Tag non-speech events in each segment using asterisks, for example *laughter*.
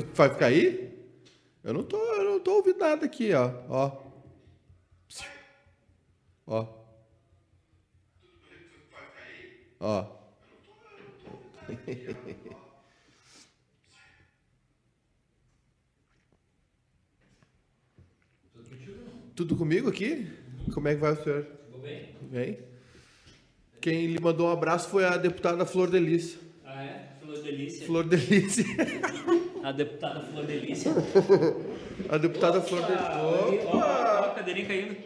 tu vai ficar aí? Eu não tô, eu não tô ouvindo nada aqui, ó. Ó. Ó. Ó. Tudo comigo aqui? Como é que vai o senhor? Tudo bem? Bem? Quem lhe mandou um abraço foi a deputada Flor Delícia. Ah, é? Flor Delícia. Flor Delícia. *laughs* A deputada Flor Delícia. A deputada Flor Delícia. Ó, ó, a cadeirinha caindo.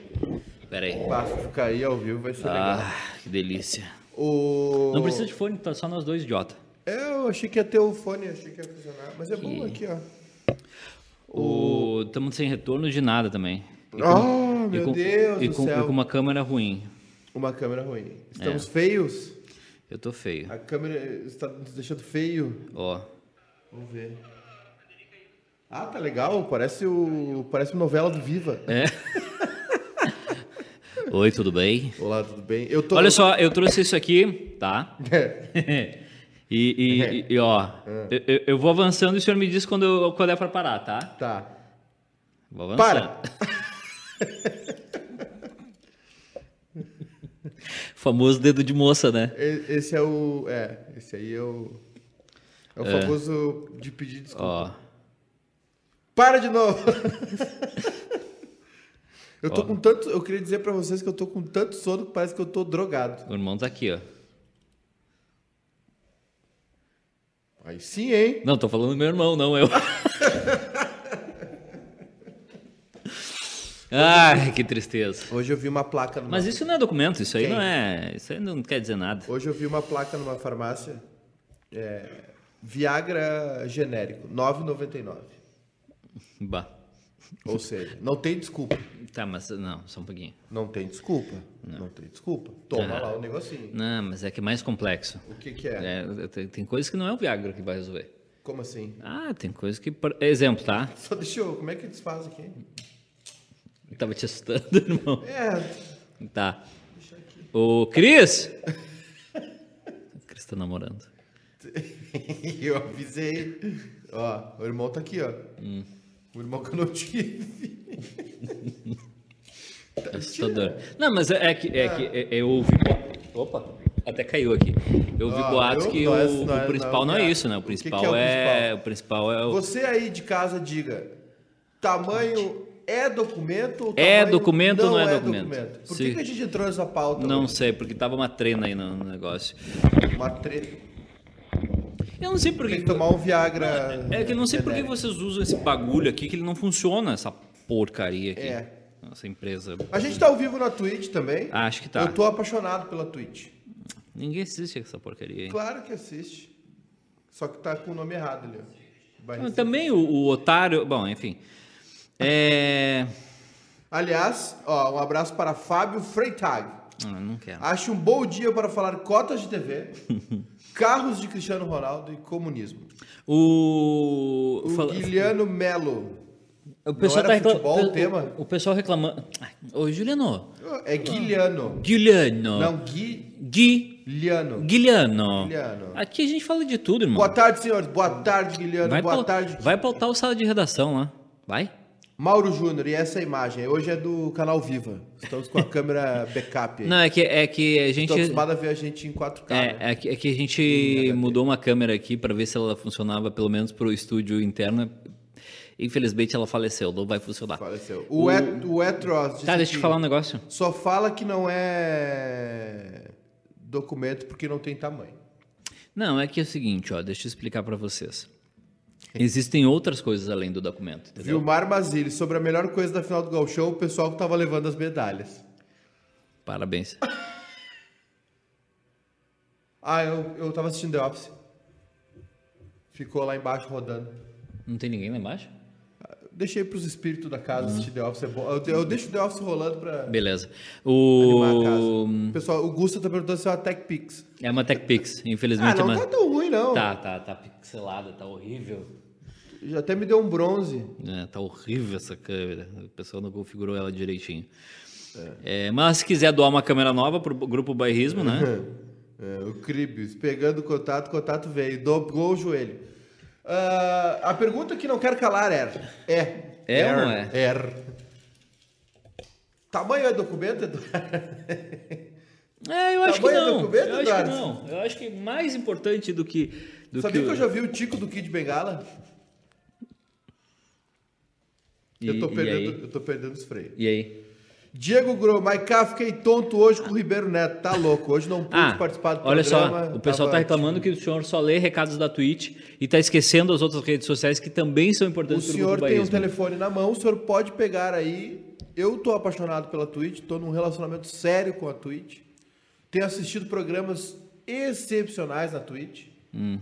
Pera aí. Basta ficar aí ao vivo, vai ser legal. Ah, que delícia. O... Não precisa de fone, tá só nós dois, idiota. É, eu achei que ia ter o fone, achei que ia funcionar. Mas é bom aqui, ó. O... Estamos sem retorno de nada também. E Ah, e meu com- Deus e do com, céu. e com uma câmera ruim. Uma câmera ruim. Estamos É. feios? Eu tô feio. A câmera está nos deixando feio. Ó. Vamos ver. Ah, tá legal. Parece o parece novela do Viva. É. Oi, tudo bem? Olá, tudo bem? Eu tô Olha só, eu trouxe isso aqui, tá? É. *laughs* e, e- e, ó, eu, eu- eu vou avançando e o senhor me diz quando, eu- quando é pra parar, tá? Tá. Vou avançando. Para. *laughs* Famoso dedo de moça, né? Esse é o é, esse aí é o é o famoso de pedir desculpa. Ó. Para de novo. *laughs* eu tô com tanto, eu queria dizer pra vocês que eu tô com tanto sono que parece que eu tô drogado. O irmão tá aqui, ó. Aí sim, hein? Não, tô falando do meu irmão, não eu. *laughs* Ai, que tristeza. Hoje eu vi uma placa numa Mas isso não é documento, isso aí Quem? não é. Isso aí não quer dizer nada. Hoje eu vi uma placa numa farmácia é, Viagra genérico, 9,99. *laughs* Bah. Ou seja, não tem desculpa. Tá, mas não, só um pouquinho. Não tem desculpa. Não, tem desculpa. Toma Ah. lá o negocinho. Não, mas é que é mais complexo. O que que é? É, tem, tem coisas que não é o Viagra que vai resolver. Como assim? Ah, tem coisas que. por- Exemplo, tá? *laughs* Só deixa eu... Como é que desfaz aqui? Eu tava te assustando, *laughs* irmão. É... Tá. O Cris! O Cris tá namorando. eu avisei. Ó, o irmão tá aqui, ó. Hum. O irmão que eu não tive. *laughs* Assustador. Não, mas é que, é que é- eu ouvi. Opa! Até caiu aqui. Eu ouvi Ah, boatos eu- que é- o, não é- o principal não é é isso, né? O O que principal, que é o é, principal? O principal é o. Você aí de casa diga, tamanho é documento ou É documento ou não é documento? Por Sim. que, a gente entrou nessa pauta? Não hoje? sei, porque tava uma trena aí no, negócio. Uma treta. Eu não sei por Tem que. tomar um Viagra. É que eu não sei por que genérico. vocês usam esse bagulho aqui que ele não funciona, essa porcaria aqui. É. Essa empresa. A gente tá ao vivo na Twitch também. Acho que tá. Eu tô apaixonado pela Twitch. Ninguém assiste essa porcaria aí. Claro que assiste. Só que tá com o nome errado ali. Também o, o otário. Bom, enfim. É. Aliás, ó, um abraço para Fábio Freitag. Ah, não quero. Acho um bom dia para falar cotas de TV, *laughs* carros de Cristiano Ronaldo e comunismo. O. O fala- Guilherme Melo. O pessoal era tá futebol o o- tema? O, pessoal reclamando. Ô, Juliano. É Guilherme. Guilherno. Não, Guilherme. Gui. Guilherno. Guilherno. Aqui a gente fala de tudo, irmão. Boa tarde, senhores. Boa tarde, Guilherme. Boa tarde. vai pautar o sala de redação lá. Vai? Mauro Júnior, e essa imagem? Hoje é do canal Viva. Estamos com a câmera *laughs* backup. aí. Não, é que, é que a gente. Estou acostumado a ver a gente em 4K. né? É, é, que, é que a gente mudou uma câmera aqui para ver se ela funcionava pelo menos pro estúdio interno. Infelizmente ela faleceu, não vai funcionar. Faleceu. O, Et, o Etros Tá, deixa eu te falar um negócio. só fala que não é documento porque não tem tamanho. Não, é que é o seguinte, ó, deixa eu explicar para vocês. Existem outras coisas além do documento, entendeu? Vilmar Mazili, sobre a melhor coisa da final do Gauchão, o pessoal que tava levando as medalhas. Parabéns. *laughs* Ah, eu, eu tava assistindo The Office. Ficou lá embaixo rodando. Não tem ninguém lá embaixo? Deixei pros espíritos da Uhum. casa assistir The Office. É bom. Eu, eu deixo The Office rolando pra Beleza. O... Pessoal, o Gusta tá perguntando se é uma Tech Pix. É uma TechPix, Ah, infelizmente. não é uma... tá tão ruim, não. tá, tá, tá pixelada, tá horrível. Já até me deu um bronze. É, tá horrível essa câmera. O pessoal não configurou ela direitinho. É, mas se quiser doar uma câmera nova pro grupo Bairrismo, né? *laughs* É, o Cribius, pegando o contato, o contato veio, dobrou o joelho. Uh, a pergunta que não quero calar é. É. É er, ou não é? Er. Tamanho é documento, Eduardo? É, eu acho que Tamanho é não. documento, eu acho que Eduardo? não. Eu acho que mais importante do que. Do Sabia que, que eu já vi o Tico do Kid Bengala? E, eu, tô e perdendo, aí? eu tô perdendo os freios. E aí? Diego Gro, Maiká, fiquei tonto hoje com o Ribeiro Neto. Tá louco. Hoje não pude Ah, participar do olha programa. só, o pessoal tava- está reclamando que o senhor só lê recados da Twitch e está esquecendo as outras redes sociais que também são importantes para o senhor tem um telefone na mão, o senhor pode pegar aí. Eu tô apaixonado pela Twitch, tô num relacionamento sério com a Twitch. Tenho assistido programas excepcionais na Twitch. Hum.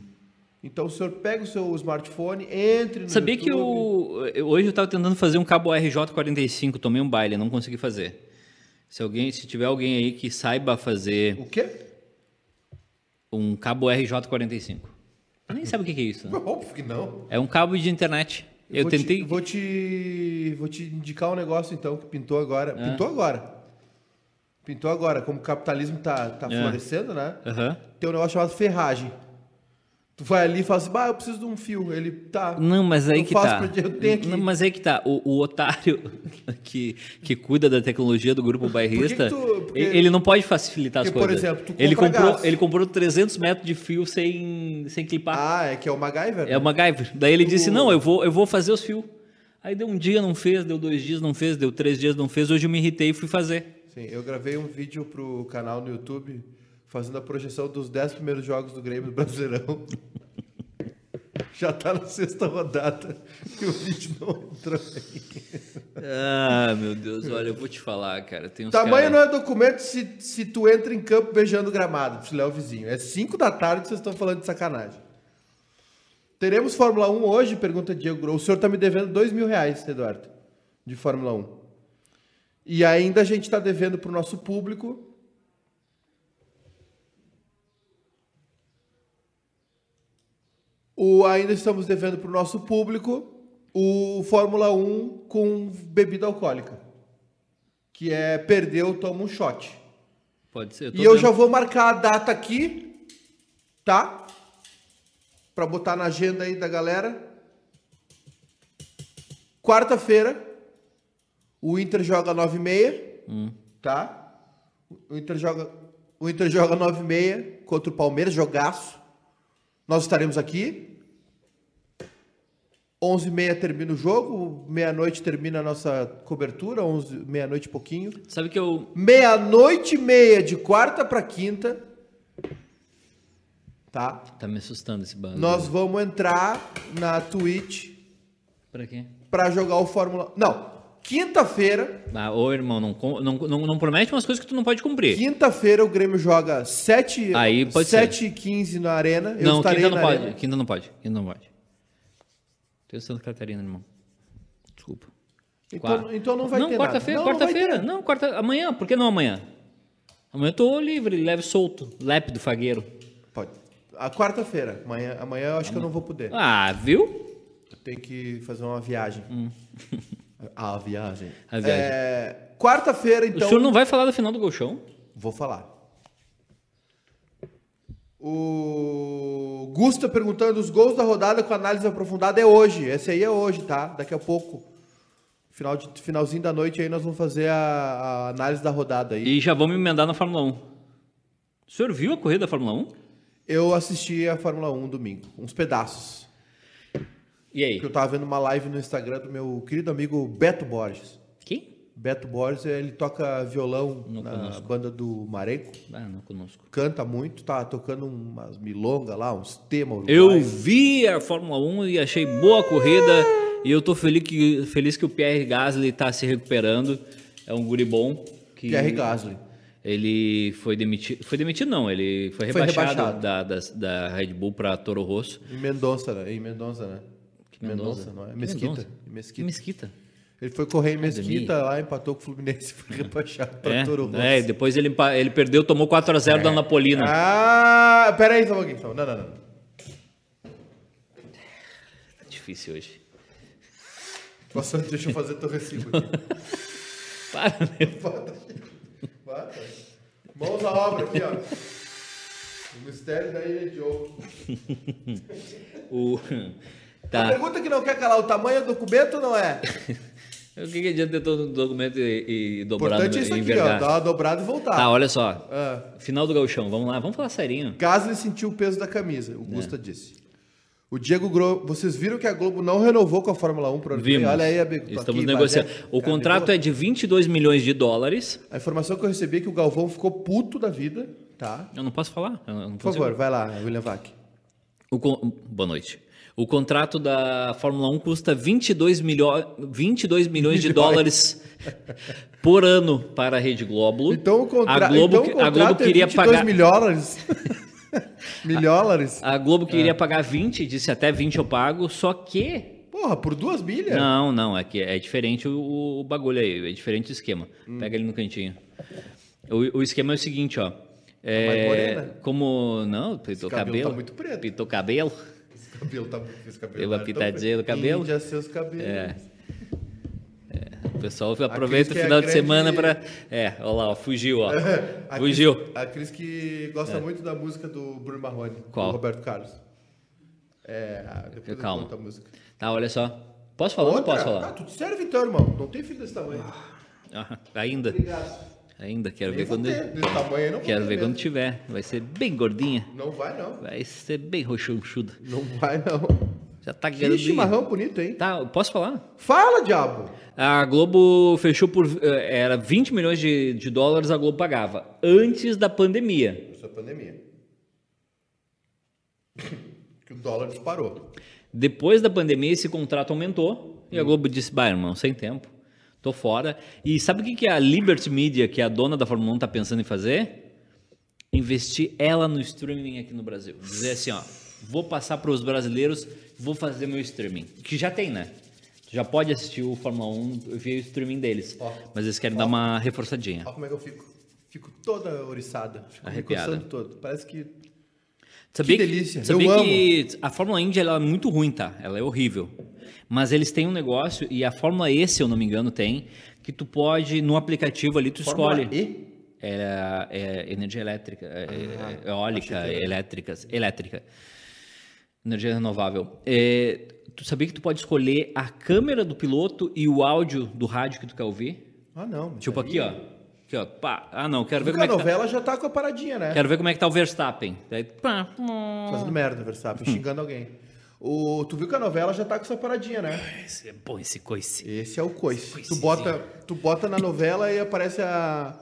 Então o senhor pega o seu smartphone, entre no Sabia que YouTube. eu, eu- hoje eu estava tentando fazer um cabo RJ45, tomei um baile, não consegui fazer. Se alguém, se tiver alguém aí que saiba fazer O quê? um cabo RJ45. Nem sabe o que que é isso. né? *laughs* Óbvio que não. É um cabo de internet. Eu vou tentei. Te, vou, te, vou te indicar um negócio então que pintou agora. Ah. Pintou agora. Pintou agora. Como o capitalismo tá, tá É. florescendo, né? Aham. Tem um negócio chamado ferragem. Tu vai ali e fala assim, bah, eu preciso de um fio. Ele, tá. Não, mas aí que tá. porque eu tenho aqui. Não, mas aí que tá. O, o otário *laughs* que, que cuida da tecnologia do grupo bairrista, Por tu- porque- ele não pode facilitar as porque, por coisas. exemplo, tu ele comprou, gás. ele comprou 300 metros de fio sem, sem clipar. Ah, é que é o MacGyver? É o MacGyver. Daí ele disse: O- Não, eu vou, eu vou fazer os fios. Aí deu um dia, não fez, deu dois dias, não fez, deu três dias, não fez. Hoje eu me irritei e fui fazer. Sim, eu gravei um vídeo pro canal no YouTube fazendo a projeção dos 10 primeiros jogos do Grêmio do Brasileirão. *laughs* Já tá na sexta rodada e o vídeo não entrou aí. Ah, meu Deus, olha, eu vou te falar, cara. Tem Tamanho cara- não é documento se, se tu entra em campo beijando o gramado, filé o vizinho. É 5 da tarde e vocês estão falando de sacanagem. Teremos Fórmula 1 hoje? Pergunta Diego Gro. O senhor tá me devendo 2 mil reais, Eduardo, de Fórmula 1. E ainda a gente está devendo para o nosso público. O, ainda estamos devendo para o nosso público o Fórmula 1 com bebida alcoólica. Que é perdeu, toma um shot. Pode ser. tô E eu vendo. já vou marcar a data aqui, tá? Pra botar na agenda aí da galera. Quarta-feira, o Inter joga 9 e meia, Hum. tá? O Inter joga, o Inter joga 9 e meia contra o Palmeiras, jogaço. Nós estaremos aqui. 11 e meia termina o jogo, meia-noite termina a nossa cobertura, 11, meia-noite e pouquinho. Sabe que eu. Meia-noite e meia de quarta para quinta. Tá? Tá me assustando esse bando. Nós vamos entrar na Twitch Pra quê? para jogar o Fórmula. Não, quinta-feira. Ah, ô, irmão, não, não, não, não promete umas coisas que tu não pode cumprir. Quinta-feira o Grêmio joga 7 Aí pode 7 e 15 na arena. Eu não, estarei quinta não pode. arena. Quinta não pode. Quinta não pode. Tem Santa Catarina, irmão. Desculpa. Então, então não vai ter nada. quarta-feira, Não, vai quarta-feira. ter. Não, quarta, amanhã. Por que não amanhã? Amanhã eu tô livre, leve solto, lépido, fagueiro. Pode. A quarta-feira. Amanhã, amanhã eu acho que eu não vou poder. Ah, viu? Tem que fazer uma viagem. *laughs* A viagem. A viagem. É, Quarta-feira, então. o senhor não vai falar da final do Golchão? Vou falar. O Gusta perguntando os gols da rodada com análise aprofundada é hoje. Esse aí é hoje, tá? Daqui a pouco. Final de, finalzinho da noite aí nós vamos fazer a, a análise da rodada aí. E já vamos emendar na Fórmula 1. O senhor viu a corrida da Fórmula 1? Eu assisti a Fórmula 1 domingo, uns pedaços. E aí? Que eu tava vendo uma live no Instagram do meu querido amigo Beto Borges. Quem? Beto Borges, ele toca violão Não na conosco. banda do Marenco. Ah, não conosco. Canta muito, tá tocando umas milongas lá, uns temas Eu vi a Fórmula 1 e achei boa a corrida. E eu tô feliz que, feliz que o Pierre Gasly tá se recuperando. É um guri bom. Que Pierre Gasly. Ele foi demitido. Foi demitido, não. Ele foi Foi rebaixado, rebaixado. Da, da, da Red Bull para Toro Rosso. Em Mendonça, né? Em Mendonça, né? Mendonça? não é? Mesquita. Mesquita. Mesquita. Ele foi correr em. Mesquita, lá empatou com o Fluminense e *laughs* foi rebaixado pra É, Toro Rosso. é, depois ele, ele perdeu, tomou 4x0 da Napolina. Ah, peraí, só um pouquinho. só- Não, não, não. Tá difícil hoje. Nossa, deixa eu fazer teu recibo aqui. *laughs* Para, meu. *laughs* Bota. Bota. Mãos à obra aqui, ó. Mistério da Ilha de Ouro. O... A Tá. pergunta que não quer calar, o tamanho do documento não é? *laughs* O que, que adianta ter todo o documento e, e dobrado Importante é isso aqui, ó. Dar uma dobrada e voltar. Tá, olha só. Ah. Final do gauchão, vamos lá, vamos falar serinho. Gasly sentiu o peso da camisa, É. o Gusta disse. O Diego Gro... Vocês viram que a Globo não renovou com a Fórmula 1 pro ano que vem? Vimos. Olha aí, amigo. Estamos aqui, negociando. mas O contrato é de 22 milhões de dólares. A informação que eu recebi é que o Galvão ficou puto da vida, tá? Eu não posso falar. não Por favor, vai lá, William Vac. O Boa noite. O contrato da Fórmula 1 custa 22, milho... 22 milhões de *laughs* dólares por ano para a Rede Globo. Então o, contra... a Globo, então, o a contrato *laughs* Globo queria é 22 pagar. milhões. milhões. A Globo É. queria pagar 20, disse até 20 eu pago, só que. Porra, por duas milhas? Não, não, é que é diferente o, o bagulho aí, é diferente o esquema. Hum. Pega ele no cantinho. O, o esquema é o seguinte, ó. É, mais morena? como. Não, pintou cabelo cabelo. tá muito preto. Pintou cabelo. Cabelo tá esse cabelo Deu uma tá pitadinha no preto. cabelo. Índia, seus cabelos. É. O pessoal aproveita o é final de grande- semana pra. É, olha lá, ó, fugiu, ó. *laughs* A fugiu. Cris, a Cris que gosta muito da música do Bruno Marrone, Qual? do Roberto Carlos. É, depois eu Calma. conto a música. Tá, olha só. Posso falar ou não Outra? posso Ah, falar? tu te serve então, irmão. Não tem filho desse tamanho. Ah, ainda. Obrigado. Ainda, quero Nem ver quando. ter. Desse tamanho não Quero ver mesmo. quando tiver. Vai ser bem gordinha. Não vai, não. Vai ser bem roxonchuda. Não vai, não. Já tá Que grandinha. chimarrão bonito, hein? Tá, posso falar? Fala, diabo! A Globo fechou por. eh, Era 20 milhões de, de dólares a Globo pagava. Antes da pandemia. Isso é pandemia. que o dólar disparou. Depois da pandemia, esse contrato aumentou. E a Globo disse: Bah, irmão, sem tempo. Tô fora. E sabe o que que a Liberty Media, que é a dona da Fórmula 1, tá pensando em fazer? Investir ela no streaming aqui no Brasil. Dizer assim, ó, vou passar para os brasileiros, vou fazer meu streaming. Que já tem, né? Tu Já pode assistir o Fórmula 1 via o streaming deles. Ó. Mas eles querem dar uma reforçadinha. Olha como é que eu fico. Fico toda oriçada. Fico Arrepiada. todo. Parece que. Sabia Que delícia, Sabia eu que a Fórmula Indy ela é muito ruim, tá? Ela é horrível. Mas eles têm um negócio, e a Fórmula E, se eu não me engano, tem, que tu pode, no aplicativo ali, tu Fórmula escolhe. E? É, é energia elétrica, é, é eólica, achei que era- elétricas, elétrica. Energia renovável. É, tu sabia que tu pode escolher a câmera do piloto e o áudio do rádio que tu quer ouvir? Ah, não. Tipo aí- aqui, ó. Aqui, ó. Pá. Ah, não, quero ver Porque como a é que tá. novela já tá com a paradinha, né? Quero ver como é que tá o Verstappen. Daí, pá. Fazendo merda, Verstappen, *laughs* xingando alguém. O, tu viu que a novela já tá com essa paradinha, né? Esse é bom esse coice. Esse é o coice. Tu bota, tu bota na novela e aparece a.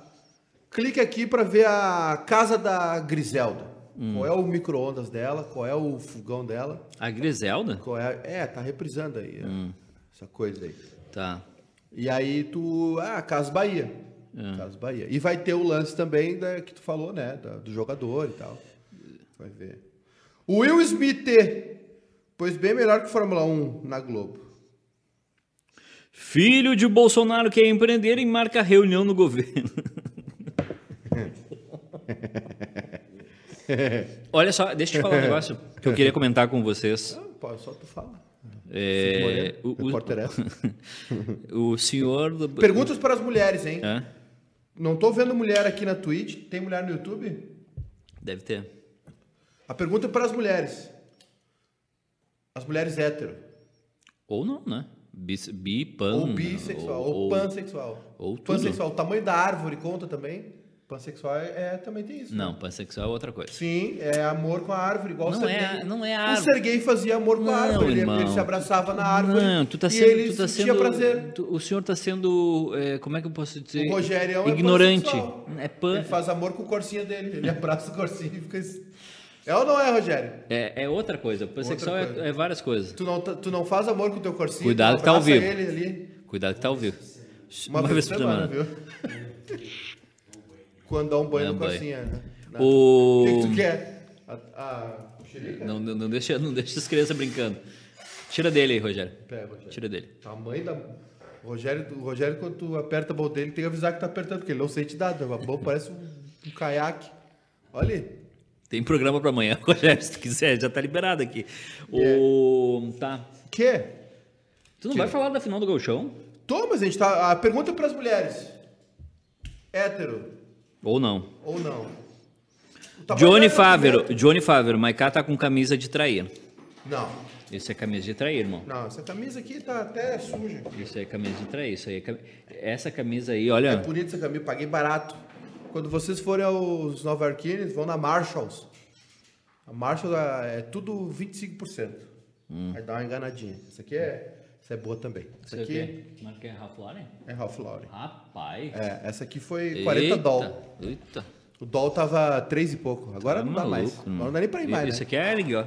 Clique aqui pra ver a casa da Griselda. Hum. Qual é o micro-ondas dela? Qual é o fogão dela? A Griselda? Qual é... é, tá reprisando aí Hum. essa coisa aí. Tá. E aí tu. Ah, Casa Bahia. É. Casa Bahia. E vai ter o lance também da, que tu falou, né? da- do jogador e tal. Vai ver. O Will Smith, pois bem melhor que Fórmula 1 na Globo. Filho de Bolsonaro quer empreender e marca reunião no governo. *laughs* Olha só, deixa eu te falar um *laughs* negócio que eu queria comentar com vocês. Ah, pô, só tu fala. É, o, o- é *laughs* o senhor. Perguntas para as mulheres, hein? Não tô vendo mulher aqui na Twitch. Tem mulher no YouTube? Deve ter. A pergunta é para as mulheres. As mulheres hétero. Ou não, né? Bi, bi pan. ou bissexual. Ou, pansexual. ou tudo. pansexual. O tamanho da árvore conta também? Pansexual é, é- também tem isso. Não, pansexual é outra coisa. Sim, é amor com a árvore, igual Não o é- não é a O árvore. Serguei fazia amor com a Não, árvore. Ele, irmão. ele se abraçava na árvore Não, tu tá e sendo. ele tu tá sendo prazer. tu- o senhor tá sendo. é, como é que eu posso dizer? O Rogério é Ignorante. pansexual. É pan. Ele faz amor com o corcinho dele. Ele *laughs* abraça o corcinho e fica... É ou não é, Rogério? É, é outra coisa. Pansexual Outra coisa. é, é várias coisas. Tu não, tá- tu não faz amor com o teu corcinho. Cuidado que tá ao vivo. ali Cuidado que tá ao vivo. uma, vez por semana, viu? Quando dá um banho no corcinho, né? O... O que, que tu quer? A, a? Não, não, não deixa, não deixa as crianças brincando. Tira dele aí, Rogério. Rogério. Tira dele. Tamanho da. O Rogério, o Rogério, quando tu aperta a mão dele, tem que avisar que tá apertando, porque ele não sente nada. A mão parece um, um caiaque. Olha aí. Tem programa pra amanhã, *laughs* Rogério, se tu quiser, já tá liberado aqui. O... Tá. Que? Tu não vai falar da final do Gauchão? Tô, mas a gente tá. A pergunta é pras mulheres: hétero Ou não? ou não? Tá Johnny pagando Favero, argumento. Johnny Favero, Maiká tá com camisa de trair. Não, Isso é camisa de trair, irmão. não, essa camisa aqui tá até suja. Isso aí é camisa de trair. Isso aí é cam... Essa camisa aí, É olha. bonita essa camisa, paguei barato. Quando vocês forem aos Nova Yorkines, vão na Marshalls. A Marshalls é é tudo 25%. Hum. Aí dá uma enganadinha. Essa aqui é, essa é boa também. Essa Isso aqui aqui. Marca é Ralph Lauren? é Ralph Lauren. Rapaz. É, essa aqui foi 40 Eita, dólares. Eita. O doll tava 3 e pouco. Agora não dá mais. Agora não dá nem pra ir mais, Isso né? aqui é Ering, ó.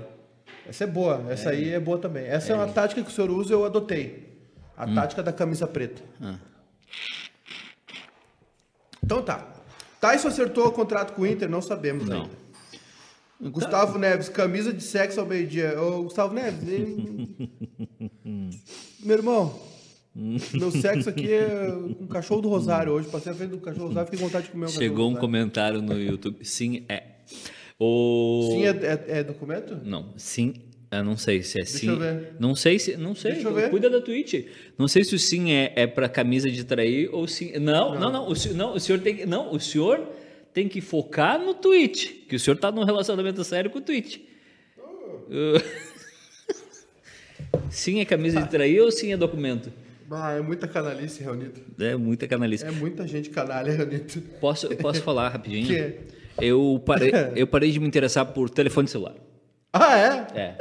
Essa é boa. Essa aí é boa também. Essa é, uma tática que o senhor usa, eu adotei. A Hum. tática da camisa preta. Ah. Então tá. Tyson acertou o contrato com o Inter? Não sabemos Não. ainda. Gustavo Neves, camisa de sexo ao meio-dia. Ô, Gustavo Neves, ele- *laughs* meu irmão, meu sexo aqui é um cachorro do Rosário hoje. Passei a frente do cachorro do Rosário, fiquei com vontade de comer um Chegou um comentário no YouTube. Sim, é. O... Sim, é, é- é documento? Não, sim. Eu não sei se é sim. eu ver. Não sei se. Não sei. Deixa eu ver. Cuida da Twitch. Não sei se o sim é, é para camisa de trair ou sim. Não, não, não. O, senhor- não, o senhor tem que. Não, o senhor tem que focar no Twitch. Que o senhor tá num relacionamento sério com o Twitch. *laughs* Sim é camisa de trair ou sim é documento? Ah, é muita canalice reunido. É muita canalice. É muita gente canalha reunido. Posso, posso *laughs* falar rapidinho? Que? Eu parei, *laughs* eu parei de me interessar por telefone celular. Ah, é? É.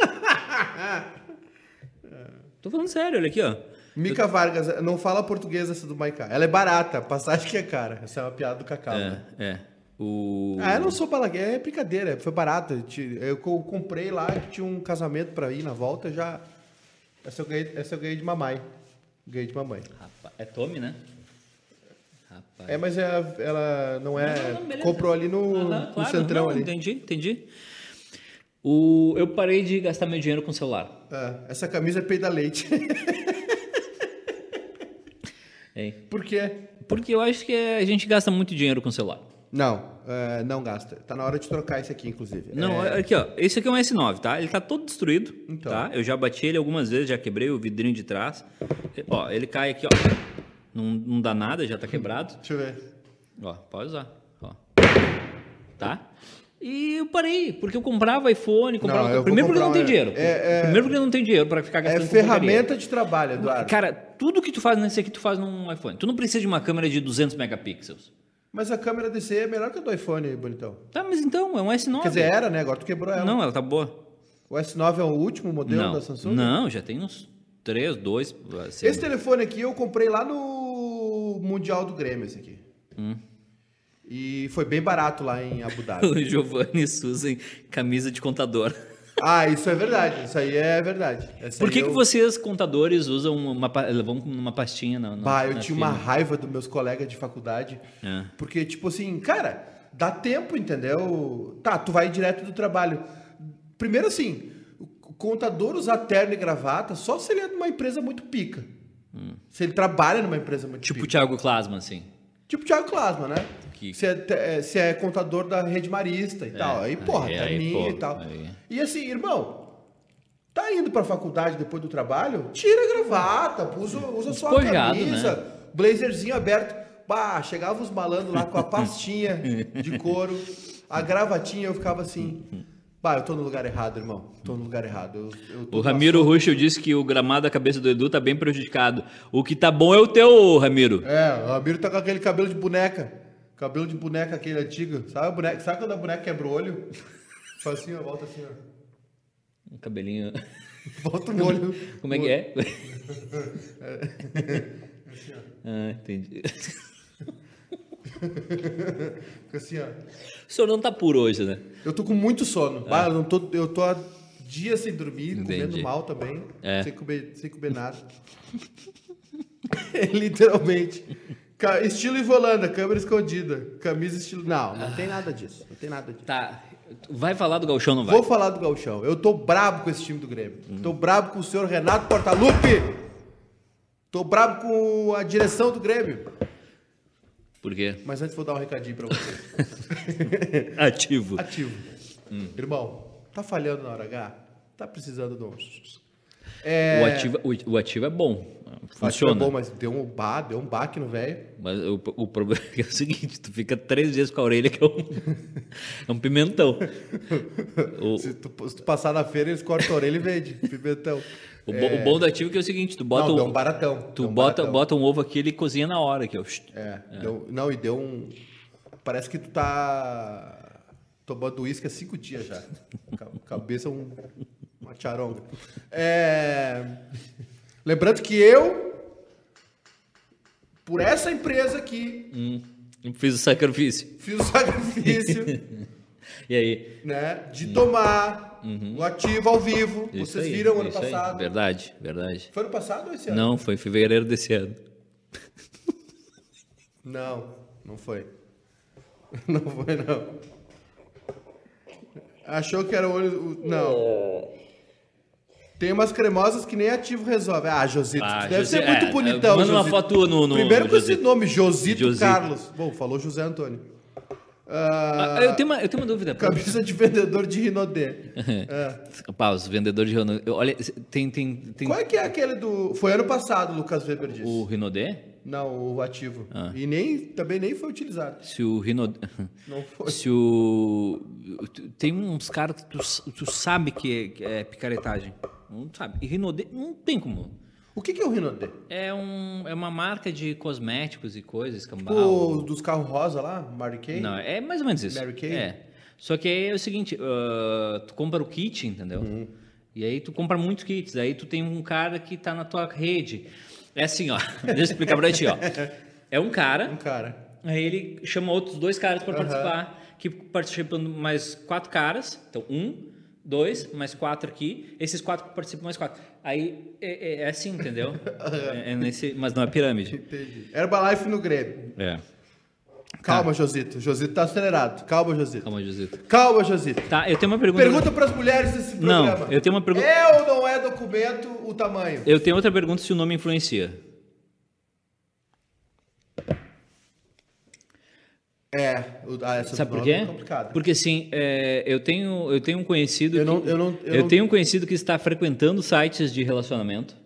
Tô falando sério, olha aqui, ó. Mica Vargas, não fala português essa do Maiká. Ela é barata, passagem que é cara. Essa é uma piada do Cacau. É, né? é. O... Ah, eu não sou balagueira, é brincadeira, foi barata. Eu co- comprei lá, tinha um casamento pra ir na volta, já. Essa eu ganhei, essa eu ganhei de mamãe. Ganhei de mamãe. Rapaz, é Tommy, né? Rapaz. É, mas ela, ela não é. Não, não, comprou ali no, Aham, no claro, centrão não, ali. Entendi, entendi. O... Eu parei de gastar meu dinheiro com celular. É, essa camisa é peida leite. *laughs* Por quê? Porque eu acho que a gente gasta muito dinheiro com celular. Não, é, não gasta. Tá na hora de trocar esse aqui, inclusive. Não, É, aqui ó, esse aqui é um S9, tá? Ele tá todo destruído, Então. tá? Eu já bati ele algumas vezes, já quebrei o vidrinho de trás. Ó, ele cai aqui, ó. Não, não dá nada, já tá quebrado. Deixa eu ver. Ó, pode usar, ó. Tá? E eu parei, porque eu comprava iPhone, comprava... Não, Primeiro porque não tem dinheiro. é- é- Primeiro porque não tem dinheiro para ficar É gastando porcaria. ferramenta de trabalho, Eduardo. Cara, tudo que tu faz nesse aqui, tu faz num iPhone. Tu não precisa de uma câmera de 200 megapixels. Mas a câmera desse aí é melhor que a do iPhone, bonitão. Tá, mas então, é um S9. Quer dizer, era, né? Agora tu quebrou ela. Não, ela tá boa. O S9 é o último modelo não, da Samsung? não, já tem uns 3, 2... Assim. Esse telefone aqui eu comprei lá no Mundial do Grêmio, esse aqui. Hum. E foi bem barato lá em Abu *laughs* Dhabi. Giovanni em camisa de contador. ah, isso é verdade. Isso aí é verdade. Essa Por que, eu... que vocês, contadores, usam uma... com uma pastinha na, na Bah, eu na tinha uma fila? raiva dos meus colegas de faculdade. É. Porque, tipo assim, cara, dá tempo, entendeu? Tá, tu vai direto do trabalho. Primeiro assim, o contador usar terno e gravata só se ele é de uma empresa muito pica. Se ele trabalha numa empresa muito Hum. Tipo o pica. Thiago Klasman, assim. Tipo o Thiago Klasma, né? Que- Se, é, é, é contador da rede marista e tal. Aí, porra, aí- aí, terninho pô, e tal. aí. E assim, irmão, tá indo pra faculdade depois do trabalho? Tira a gravata, usa, usa só a Despojado, camisa, né? blazerzinho aberto. Bah, chegava os malandros lá com a pastinha de couro, a gravatinha, eu ficava assim. Bah, eu tô no lugar errado, irmão. Tô no lugar errado. Eu, eu O Ramiro Ruschel disse que o gramado da cabeça do Edu tá bem prejudicado. O que tá bom é o teu, Ramiro. É, o Ramiro tá com aquele cabelo de boneca. Cabelo de boneca aquele antigo. Sabe, a boneca, sabe quando a boneca quebra o olho? Faz assim, ó, volta assim, ó. Um cabelinho. Volta o olho. Como é que é? *laughs* ah, entendi. Fica assim, ó. O senhor não tá puro hoje, né? Eu tô com muito sono. Bah, eu, não tô, eu tô há dias sem dormir, comendo Entendi. mal também. É. Sem, comer, sem comer nada. *laughs* Literalmente. Estilo Ivolanda, câmera escondida. Camisa estilo. Não, não tem nada disso. Não tem nada disso. Tá. Vai falar do Galchão, não vai? Vou falar do Galchão. Eu tô brabo com esse time do Grêmio. Tô brabo com o senhor Renato Portaluppi. Tô brabo com a direção do Grêmio. Por quê? Mas antes vou dar um recadinho pra você. *laughs* Ativo. Ativo. Irmão, tá falhando na hora H? Tá precisando de um... É, O, ativo, o, o ativo é bom. Acho que é Funciona. bom, mas deu um ba, deu um baque no velho. Mas o, o problema *laughs* é o seguinte, tu fica três dias com a orelha que é um, é um pimentão. O, Se tu, se tu passar na feira, eles cortam a orelha e vende. Pimentão. o, bo- o bom do ativo é que é o seguinte, tu bota, Não, deu um baratão. tu um bota, baratão. bota um ovo aqui, ele cozinha na hora. Aqui, ó. É, Deu, não, e deu um. Parece que tu tá tomando uísque há cinco dias já. Ca- Cabeça um, uma charonga. É, lembrando que eu, por essa empresa aqui, Hum, fiz o sacrifício. fiz o sacrifício *laughs* E aí? né, de tomar o ativo ao vivo. Isso Vocês aí, viram ano isso aí. passado. Verdade, verdade. Foi ano passado ou esse ano? Não, foi em fevereiro desse ano. Não, não foi. *laughs* Não foi, não. Achou que era o olho. Não. Tem umas cremosas que nem ativo resolve. Ah, Josito, Ah, deve José- ser muito é, bonitão, manda uma Josito. foto tua no- no Primeiro com esse Josito. nome, Josito, Josito. Carlos. Bom, falou José Antônio. Ah, eu, tenho uma, eu tenho uma dúvida. Camisa de vendedor de Rinodê. *laughs* É. Pá, os vendedores de Renault. Olha, tem, tem, tem Qual é que é aquele do. Foi ano passado, Lucas Weber disse. o Rinodé? Não, o ativo. Ah. E nem, também nem foi utilizado. Se o Rinodé. *laughs* Não foi. Se o. Tem uns caras que tu, tu sabe que é, que é picaretagem. Não sabe. E Rinodé não tem como. O que, que é o Rinodê? É, um, é uma marca de cosméticos e coisas, cambal. O dos carros rosa lá, Mary Kay? Não, é mais ou menos isso. Mary Kay? É. Só que aí é o seguinte, ah, tu compra o kit, entendeu? Uhum. E aí tu compra muitos kits. Aí tu tem um cara que tá na tua rede. É assim, ó. *laughs* Deixa eu explicar pra ti, ó. É um Um cara, cara. aí ele chama outros dois caras para Aham. participar, que participam mais quatro caras. Então, um, dois, mais quatro aqui. Esses quatro participam mais quatro. Aí é, é- é assim, entendeu? *laughs* É, é nesse, mas não é pirâmide. Entendi. Herbalife no Grêmio. É. Calma, Josito. Josito tá acelerado. Calma, Josito. Calma, Josito. Calma, Josito. Tá, eu tenho uma pergunta. Pergunta para as mulheres desse Não, programa. eu tenho uma pergunta. É ou não é documento o tamanho? Eu tenho outra pergunta se o nome influencia. É. Ah, essa Sabe por quê? É complicada. Porque assim, é, eu tenho eu tenho um conhecido Eu não- que, eu não- eu eu não- tenho um conhecido que está frequentando sites de relacionamento.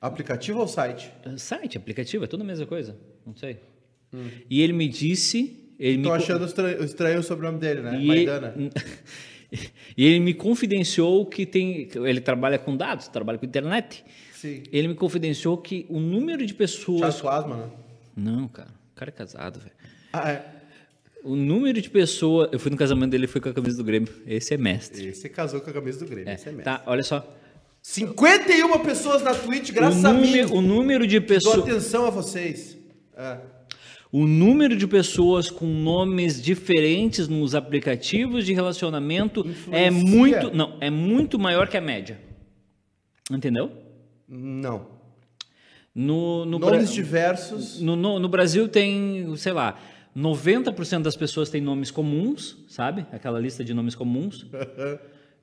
Aplicativo ou site? Site, aplicativo, é tudo a mesma coisa. Não sei. E ele me disse, ele me Tô co- achando estranho, estranho o sobrenome dele, né? e, Maidana. *laughs* e ele me confidenciou que tem, ele trabalha com dados, trabalha com internet. Sim. Ele me confidenciou que o número de pessoas Chato asma, né? Não, cara. O cara é casado, velho. Ah, é. O número de pessoas. Eu fui no casamento dele, foi com a camisa do Grêmio. Esse é mestre. Esse casou com a camisa do Grêmio. É, Esse é mesmo. tá, olha só. 51 pessoas na Twitch, graças a mim. o número de Dou pessoas. atenção a vocês. É. O número de pessoas com nomes diferentes nos aplicativos de relacionamento é Influencia. muito. Não, é muito maior que a média. Entendeu? Não. No, no, Nomes Bra- diversos. no, no, no Brasil tem, sei lá, 90% das pessoas têm nomes comuns, sabe? Aquela lista de nomes comuns. *laughs*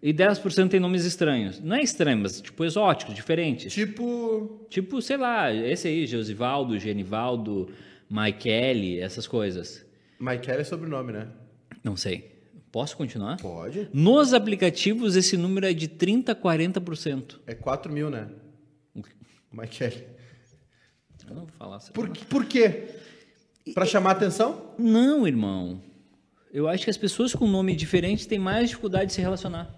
E 10% tem nomes estranhos. Não é estranho, mas tipo exóticos, diferentes. Tipo. Tipo, sei lá, esse aí, Josivaldo, Genivaldo, Maikele, essas coisas. Michael é sobrenome, né? Não sei. Posso continuar? Pode. Nos aplicativos, esse número é de 30% a 40%. É 4 mil, né? Michael. Eu não vou falar. Por, por quê? Pra chamar atenção? Não, irmão. Eu acho que as pessoas com nome diferente têm mais dificuldade de se relacionar.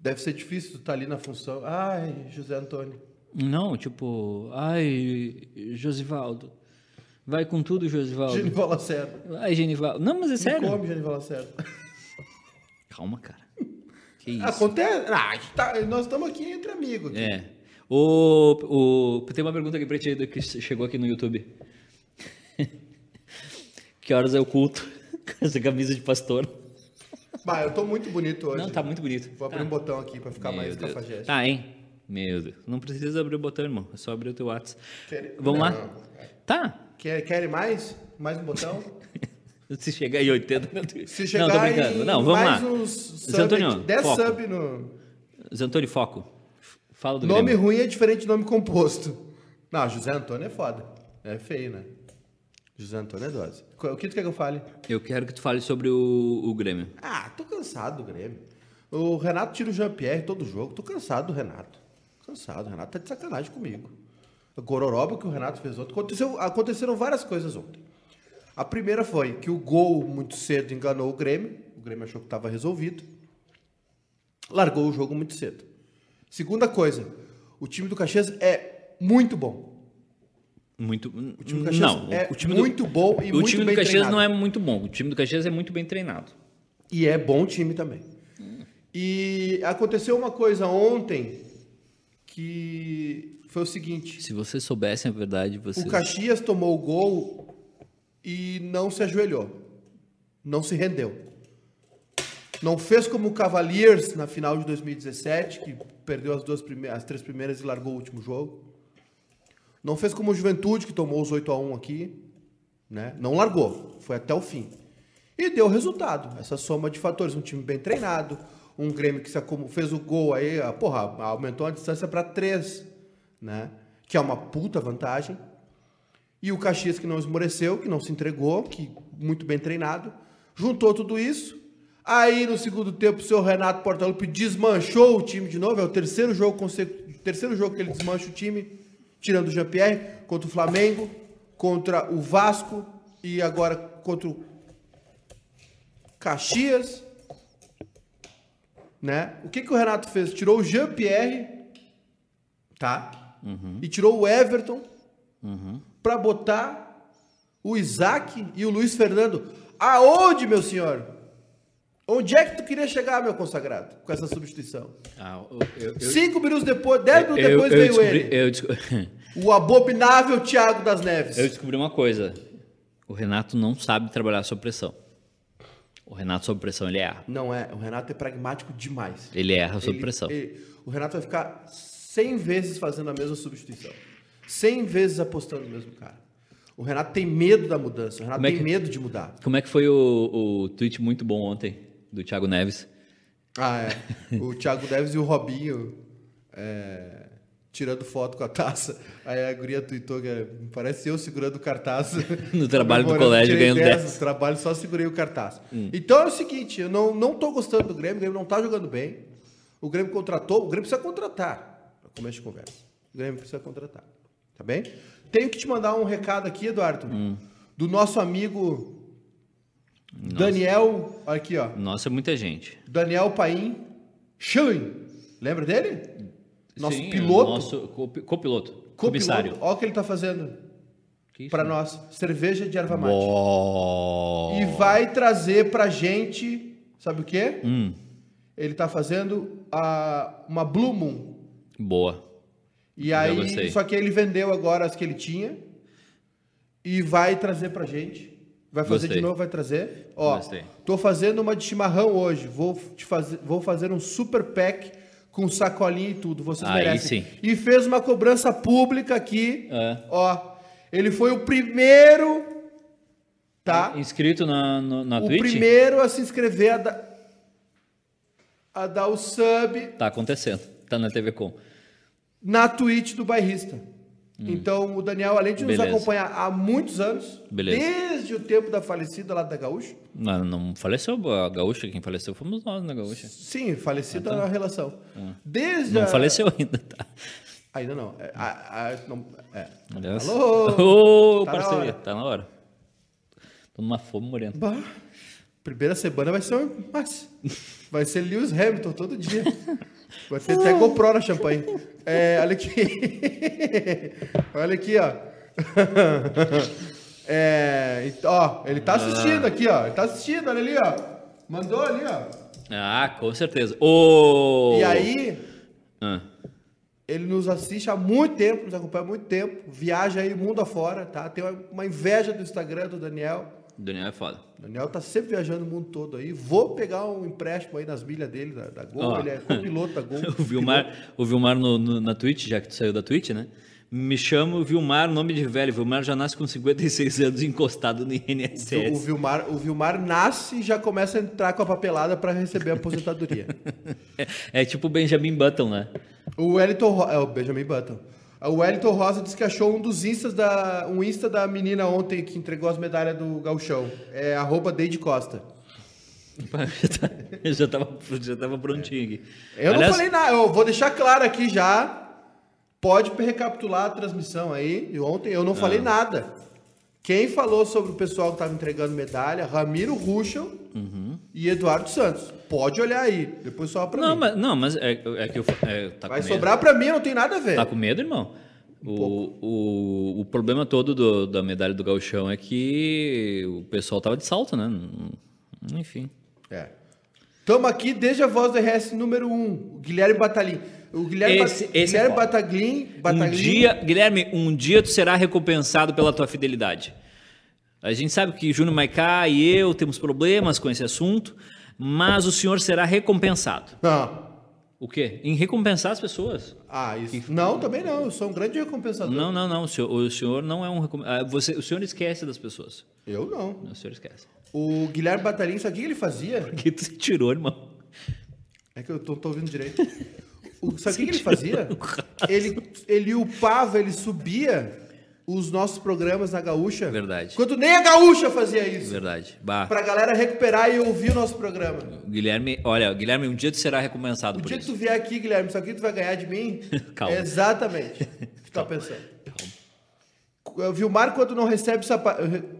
Deve ser difícil tu tá ali na função. Ai, José Antônio. Não, tipo, ai, Josivaldo. Vai com tudo, Josivaldo. Genival Lacerda. Ai, Genivaldo. Não, mas é Me sério. come, Genival Lacerda. Calma, cara. Que isso? Acontece. Ah, tá- nós estamos aqui entre amigos. aqui. É. O, o, tem uma pergunta aqui pra ti que chegou aqui no YouTube. *laughs* que horas é o culto? *laughs* Com essa camisa de pastor. Bah, eu tô muito bonito hoje. Não, tá muito bonito. Vou abrir Tá. um botão aqui pra ficar Meu mais Deus. cafajeste. Tá, hein? Meu Deus. Não precisa abrir o botão, irmão. É só abrir o teu WhatsApp. Quer- Vamos Não. lá? Tá. Quer, querem mais? Mais um botão? *laughs* Se chegar em 80, meu Deus. Se chegar Não, tô brincando. em Não, vamos mais lá. uns sub, Antônio, 10 foco. sub no... Zé Antônio, foco. Fala do Nome Grêmio. ruim é diferente de nome composto. Não, José Antônio é foda. É feio, né? José Antônio é dose. O que tu quer que eu fale? Eu quero que tu fale sobre o, o Grêmio. Ah, tô cansado do Grêmio. O Renato tira o Jean-Pierre todo jogo. Tô cansado do Renato. Cansado, o Renato tá de sacanagem comigo. A gororoba que o Renato fez ontem. Aconteceu, aconteceram várias coisas ontem. A primeira foi que o gol muito cedo enganou o Grêmio. O Grêmio achou que estava resolvido. Largou o jogo muito cedo. Segunda coisa, o time do Caxias é muito bom. Muito. O time do Caxias não, é o time muito do, bom e o muito time do Caxias treinado. não é muito bom. O time do Caxias é muito bem treinado. E é bom time também. E aconteceu uma coisa ontem que foi o seguinte: Se vocês soubessem a verdade, vocês. o Caxias tomou o gol e não se ajoelhou, não se rendeu. Não fez como o Cavaliers na final de 2017, que perdeu as duas primeiras, as três primeiras e largou o último jogo. Não fez como o Juventude, que tomou os 8 a 1 aqui, né? Não largou, foi até o fim. E deu resultado. Essa soma de fatores, um time bem treinado, um Grêmio que fez o gol aí, porra, aumentou a distância para três, né? Que é uma puta vantagem. E o Caxias que não esmoreceu, que não se entregou, que muito bem treinado, juntou tudo isso. Aí no segundo tempo o seu Renato Portaluppi desmanchou o time de novo, é o terceiro jogo terceiro jogo que ele desmancha o time, tirando o Jean-Pierre, contra o Flamengo, contra o Vasco e agora contra o Caxias, né? O que que o Renato fez? Tirou o Jean-Pierre, tá? E tirou o Everton para botar o Isaac e o Luiz Fernando. Aonde, meu senhor? Onde é que tu queria chegar, meu consagrado, com essa substituição? Ah, eu, eu, Cinco minutos depois, dez minutos depois veio descobri, ele. Descobri, *laughs* O abominável Thiago das Neves. eu descobri uma coisa. O Renato não sabe trabalhar sob pressão. O Renato sob pressão, ele erra. Não é, o Renato é pragmático demais. Ele erra sob Ele- pressão. ele- o Renato vai ficar 100 vezes fazendo a mesma substituição. 100 vezes apostando no mesmo cara. O Renato tem medo da mudança. O Renato é tem que- medo de mudar. Como é que foi o, o tweet muito bom ontem do Thiago Neves? Ah, é. O Thiago Neves e o Robinho é, tirando foto com a taça. Aí a guria tweetou que é, parece eu segurando o cartaz. *laughs* No trabalho do colégio, ganhando 10 10. no trabalho, só segurei o cartaz. Hum. Então é o seguinte, eu não, não tô gostando do Grêmio, o Grêmio não tá jogando bem. O Grêmio contratou, o Grêmio precisa contratar. Para começo de conversa. O Grêmio precisa contratar. Tá bem? Tenho que te mandar um recado aqui, Eduardo, Hum. do nosso amigo Daniel, olha aqui, ó. Nossa, é muita gente. Daniel Paim Schulin. Lembra dele? Nosso Sim, piloto. Nosso copi- copiloto. copiloto. Comissário. Olha o que ele tá fazendo para né? nós. Cerveja de erva mate. Bom. E vai trazer pra gente, sabe o quê? Hum, Ele tá fazendo a, uma Blue Moon. boa. E aí, gostei. só que ele vendeu agora as que ele tinha e vai trazer pra gente. Vai fazer Gostei. de novo, vai trazer. Ó, Gostei. tô fazendo uma de chimarrão hoje. Vou te fazer, vou fazer um super pack com sacolinha e tudo. Vocês Aí merecem. sim. E fez uma cobrança pública aqui. É. Ó, ele foi o primeiro, tá? Inscrito na, no- na o Twitch? primeiro a se inscrever a dar, a dar o sub Tá acontecendo. Tá na TV Com. na Twitch do Bairrista. Então, o Daniel, além de nos Hum. Beleza. acompanhar há muitos anos, Beleza. desde o tempo da falecida lá da Gaúcha, Não, não faleceu a Gaúcha, quem faleceu fomos nós na Gaúcha. sim, falecida na relação. Desde Ah, Não a... faleceu ainda, tá? Ainda não. É, a- a- não- é. Alô? Ô, Tá parceria, tá na hora. Tô numa fome morena. Bah, primeira semana vai ser. Mas, vai ser Lewis Hamilton todo dia. *laughs* Vai ter até GoPro na champanhe. É, olha aqui. *laughs* olha aqui, ó. *laughs* É, ent- ó, ele tá assistindo aqui, ó. Ele tá assistindo, olha ali, ó. Mandou ali, ó. Ah, com certeza. Ô! E aí, Ah, ele nos assiste há muito tempo, nos acompanha há muito tempo. Viaja aí mundo afora, tá? Tem uma inveja do Instagram do Daniel. O Daniel é foda. O Daniel tá sempre viajando o mundo todo aí. Vou pegar um empréstimo aí nas milhas dele, da, da Gol. Ó. Ele é copiloto da Gol. *laughs* O Vilmar, o Vilmar no, no- na Twitch, já que tu saiu da Twitch, né? Me chamo Vilmar, nome de velho. Vilmar já nasce com 56 anos encostado no O INSS. Vilmar, o Vilmar nasce e já começa a entrar com a papelada para receber a aposentadoria. *laughs* É, é tipo o Benjamin Button, né? o Wellington é o Benjamin Button. O Wellington Rosa disse que achou um dos instas da um insta da menina ontem que entregou as medalhas do Gauchão. É arroba Deide Costa. já, *laughs* já, tava, já tava prontinho aqui. Eu Aliás, não falei nada, eu vou deixar claro aqui já Pode recapitular a transmissão aí. E ontem eu não falei nada. Quem falou sobre o pessoal que estava entregando medalha? Ramiro Ruschel e Eduardo Santos. Pode olhar aí. Depois só pra Não, mim. mas, não, mas é, é que eu. É, tá Vai sobrar pra mim, não tem nada a ver. Tá com medo, irmão? O, o, o problema todo do- da medalha do gauchão é que o pessoal tava de salto, né? Enfim. É. Estamos aqui desde a voz do RS número 1, um, Guilherme Batalin. O Guilherme, Esse- Ba- esse é Guilherme foda. Bataglin, Um Bataglin dia, Guilherme, um dia tu será recompensado pela tua fidelidade. A gente sabe que Júnior Maicá e eu temos problemas com esse assunto, mas o senhor será recompensado. Não. O quê? Em recompensar as pessoas. Ah, isso. Não, também não. Eu sou um grande recompensador. Não, não, não. O senhor, o senhor não é um recom- ah, você, O senhor esquece das pessoas. Eu não. O senhor esquece. O Guilherme Batalin, sabe o que ele fazia? Por *laughs* que tu se tirou, irmão? É que eu tô, tô ouvindo direito. O, sabe o que, que ele *laughs* fazia? Ele, ele upava, ele subia os nossos programas na Gaúcha. Verdade. Quando nem a Gaúcha fazia isso. Verdade. Bah. Pra galera recuperar e ouvir o nosso programa. Guilherme, olha, Guilherme, um dia tu será recompensado O por dia que isso. tu vier aqui, Guilherme, sabe o que tu vai ganhar de mim? *laughs* Calma. É exatamente o que tu tá pensando. Eu Vilmar quando não recebe sapa...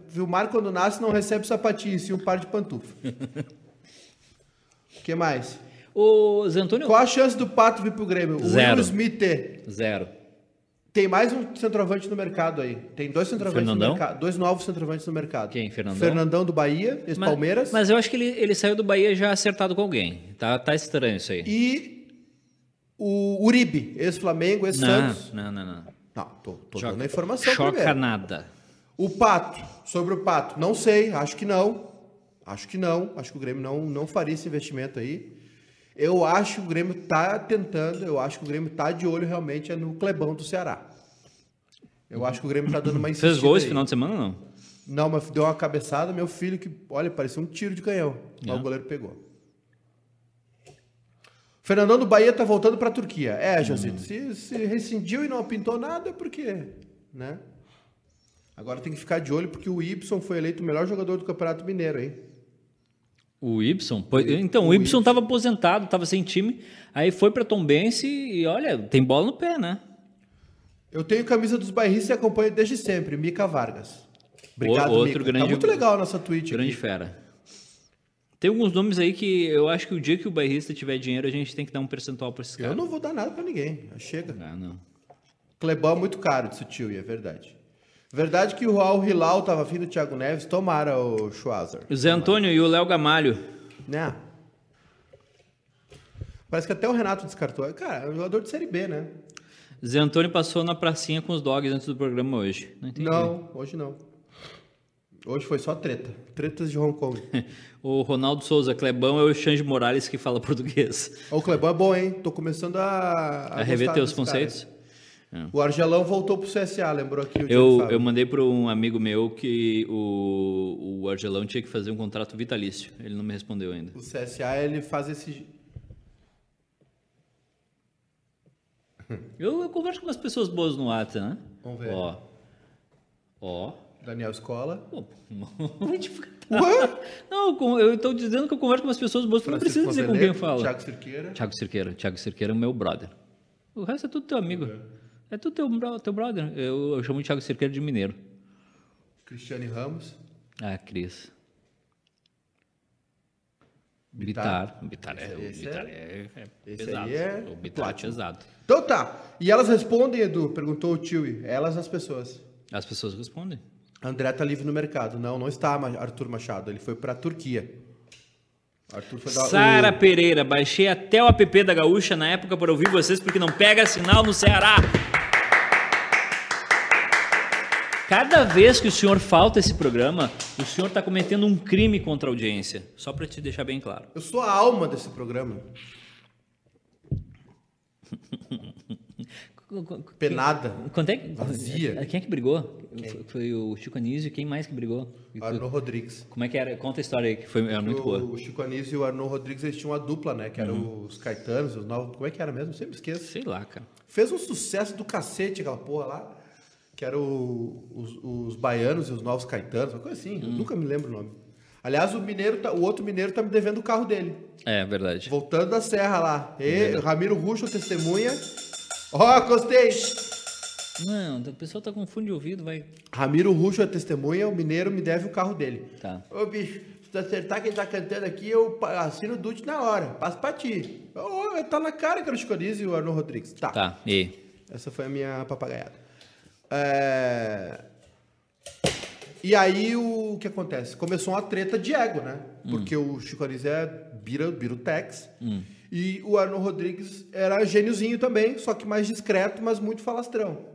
Vilmar quando nasce não recebe sapatinho, sim um par de pantufa. O *laughs* que mais? Ô, Zé Antônio. Qual a chance do Pato vir pro Grêmio? O Zero. Will Smith. Zero. Tem mais um centroavante no mercado aí. Tem dois centroavantes Fernandão? no mercado. Dois novos centroavantes no mercado. Quem? Fernandão? Fernandão do Bahia, Mas- ex-Palmeiras. Mas eu acho que ele, ele saiu do Bahia já acertado com alguém. Tá, tá estranho isso aí. E o Uribe, ex-Flamengo, Não, ex-Santos. não, não, não. Não, tô, tô dando a informação choca primeiro. nada. O Pato, sobre o Pato, não sei, acho que não. Acho que não. Acho que o Grêmio não, não faria esse investimento aí. Eu acho que o Grêmio tá tentando, eu acho que o Grêmio tá de olho realmente é no Clebão do Ceará. Eu acho que o Grêmio tá dando uma insistida Fez gol esse final de semana não? Não, mas deu uma cabeçada, meu filho, que, olha, parecia um tiro de canhão. Mas É. o goleiro pegou. Fernandão do Bahia tá voltando pra Turquia. É, Josito, se, se rescindiu e não pintou nada, é porque, né? Agora tem que ficar de olho, porque o Ibson foi eleito o melhor jogador do Campeonato Mineiro, hein? O Y? Então, o o Y tava aposentado, tava sem time. Aí foi pra Tombense e olha, tem bola no pé, né? Eu tenho camisa dos bairristas e acompanho desde sempre, Mica Vargas. Obrigado, O- outro Mica. grande- Tá muito legal a nossa tweet Grande aqui. fera. Tem alguns nomes aí que eu acho que o dia que o bairrista tiver dinheiro, a gente tem que dar um percentual pra esses Eu caras. não vou dar nada pra ninguém, chega. Ah, não. Clebão é muito caro, disse o tio, e é verdade. Verdade que o Al Hilal tava afim do Thiago Neves, tomara o Schwarzer. O Zé Antônio e o Léo Gamalho. Né? Parece que até o Renato descartou. Cara, é um jogador de Série B, né? Zé Antônio passou na pracinha com os dogs antes do programa hoje. Não entendi. Não, hoje não. Hoje foi só treta. Tretas de Hong Kong. *laughs* O Ronaldo Souza, Clebão é o Xande Morales que fala *laughs* português. o Clebão é bom, hein? Tô começando a. A rever gostar teus desse cara. Conceitos? O Argelão voltou pro CSA, lembrou aqui o Eu, eu mandei para um amigo meu que o, o Argelão tinha que fazer um contrato vitalício. Ele não me respondeu ainda. O CSA, ele faz esse. *laughs* Eu, eu converso com umas pessoas boas no WhatsApp, né? Vamos ver. Ó. Ó. Daniel Escola. *laughs* Pô, não eu estou dizendo que eu converso com umas pessoas boas, não precisa dizer com quem eu falo. Thiago Cirqueira. Thiago Cirqueira. Thiago Cirqueira é o meu brother. O resto é tudo teu amigo. É tudo teu, bro- teu brother. Eu, eu chamo o Thiago Cirqueira de mineiro. Cristiane Ramos. Ah, Cris. Bitar. Bitar. Bitar é, o Esse Bitar é- é, é esse pesado. é o Bitar é pesado. Então tá. E elas respondem, Edu? Perguntou o tio. Elas as pessoas. As pessoas respondem. André tá livre no mercado. Não, não está Arthur Machado. Ele foi pra Turquia. Arthur foi dar. Sara o- Pereira, baixei até o app da Gaúcha na época para ouvir vocês porque não pega sinal no Ceará. Cada vez que o senhor falta esse programa, o senhor está cometendo um crime contra a audiência. Só para te deixar bem claro. Eu sou a alma desse programa. *laughs* Penada. Quanto é que, Vazia. Quem é que brigou? Foi, foi o Chico Anísio. Quem mais que brigou? Arnaud Rodrigues. Como é que era? Conta a história aí, que foi, era muito o, boa. Uhum. o Chico Anísio e o Arnaud Rodrigues, eles tinham uma dupla, né? Que eram os Caetanos, os novos... Como é que era mesmo? Eu sempre esqueço. Sei lá, cara. Fez um sucesso do cacete aquela porra lá. Que era o- os, os baianos e os novos caetanos, uma coisa assim. Hum. Eu nunca me lembro o nome. Aliás, o mineiro, tá- o outro mineiro tá me devendo o carro dele. É, verdade. Voltando da serra lá. E, Ramiro Ruxo, testemunha. Ó, gostei. Não, a pessoa tá com fundo de ouvido, vai. Ramiro Ruxo é testemunha, o mineiro me deve o carro dele. Tá. Ô, bicho, se tu acertar quem tá cantando aqui, eu assino o Dute na hora. Passo pra ti. Ô, tá na cara que era o Chico Anísio e o Arnold Rodrigues. Tá. Tá, e? Essa foi a minha papagaiada. É... E aí o que acontece? Começou uma treta de ego, né? Porque o Chico Anísio é bira, birutex. E o Arnold Rodrigues era gêniozinho também, só que mais discreto, mas muito falastrão.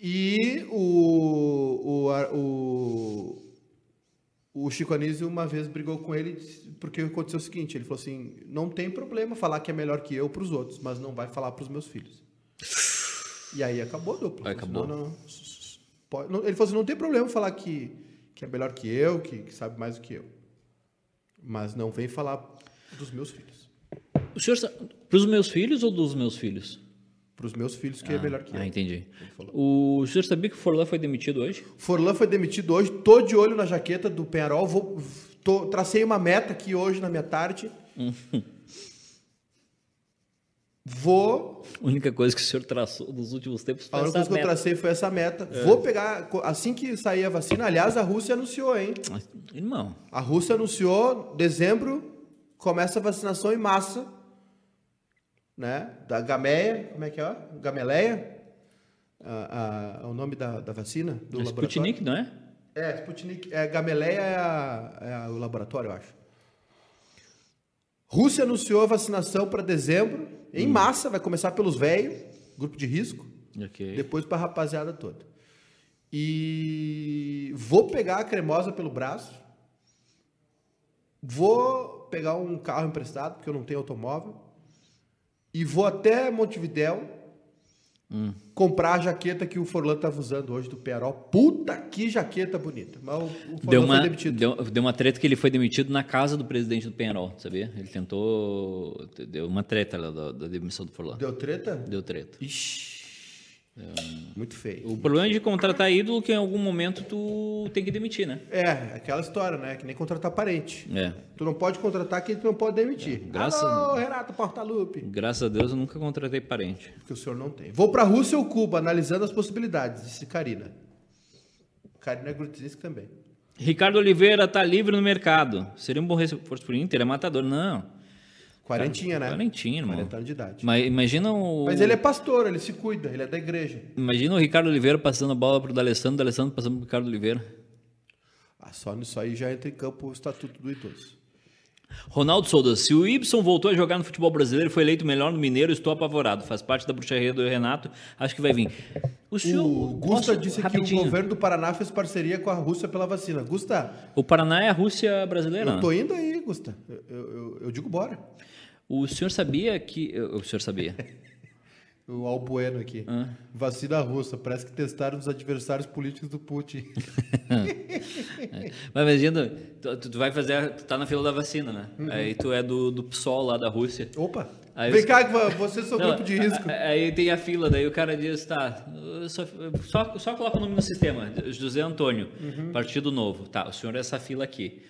E o, o, o, o Chico Anísio uma vez brigou com ele porque aconteceu o seguinte, ele falou assim, não tem problema falar que é melhor que eu pros outros, mas não vai falar pros meus filhos. E aí acabou a dupla. Aí Falou acabou. assim, Não, não, pode- não. Ele falou assim, não tem problema falar que, que é melhor que eu, que, que sabe mais do que eu. Mas não vem falar dos meus filhos. O senhor. sa- Pros meus filhos ou dos meus filhos? Pros meus filhos que é melhor que Ah, eu. entendi. falou. O senhor sabia que o Forlan foi demitido hoje? Forlan foi demitido hoje, tô de olho na jaqueta do Penharol, vou, tô- tracei uma meta aqui hoje na minha tarde. Vou A única coisa que o senhor traçou nos últimos tempos A foi única essa coisa que eu tracei foi essa meta. Vou pegar, assim que sair a vacina, aliás, a Rússia anunciou, hein? Irmão, A Rússia anunciou, dezembro, começa a vacinação em massa, né? Da Gameia, como é que é? Gameleia? A- a- é o nome da, da vacina? Do é Sputnik, não é? É, Sputnik. É, Gamaleia é, a- é a- o laboratório, eu acho. Rússia anunciou a vacinação para dezembro, em massa, vai começar pelos velhos, grupo de risco. Ok. Depois pra rapaziada toda. E vou pegar a cremosa pelo braço. Vou pegar um carro emprestado, porque eu não tenho automóvel. E vou até Montevidéu comprar a jaqueta que o Forlan tava usando hoje do Perol. Puta que jaqueta bonita. Mas o, o Forlan Deu foi uma, demitido. deu, deu uma treta que ele foi demitido na casa do presidente do Penharol, sabia? Ele tentou. Deu uma treta lá da, da demissão do Forlan. Deu treta? Deu treta. Ixi. Muito feio. O problema de contratar ídolo é que em algum momento tu tem que demitir, né? É, aquela história, né? Que nem contratar parente. É. Tu não pode contratar quem tu não pode demitir. graças- Alô, Renato Portaluppi. Graças a Deus eu nunca contratei parente. Porque o senhor não tem. Vou para Rússia ou Cuba, analisando as possibilidades, disse Karina. Karina Grutzinski também. Ricardo Oliveira tá livre no mercado. Seria um bom reforço pro Inter? É matador? Não. Quarentinha, né? Quarentinha, irmão. 40 anos de idade. Mas imagina o. Mas ele é pastor, ele se cuida, ele é da igreja. Imagina o Ricardo Oliveira passando a bola pro D'Alessandro, D'Alessandro passando pro Ricardo Oliveira. Ah, só nisso aí já entra em campo o estatuto do idoso. Ronaldo Souza, se o Ibson voltou a jogar no futebol brasileiro, foi eleito melhor no Mineiro, estou apavorado. Faz parte da bruxaria do Renato, acho que vai vir. O senhor. O Gusta posso- disse rapidinho. que o governo do Paraná fez parceria com a Rússia pela vacina. Gusta, O Paraná é a Rússia brasileira. eu né? tô indo aí, Gusta. Eu, eu- eu- digo bora. O senhor sabia que. O senhor sabia? *laughs* O Albueno aqui. Ah. Vacina russa. Parece que testaram os adversários políticos do Putin. *laughs* Mas imagina, tu, tu vai fazer. Tu tá na fila da vacina, né? Uhum. Aí tu é do, do PSOL lá da Rússia. Opa! Aí Vem os- cá, vocês *laughs* são Não, grupo de risco. Aí tem a fila, daí o cara diz, tá, só, só, só coloca o nome no sistema, José Antônio, Uhum. Partido Novo. Tá, o senhor é essa fila aqui.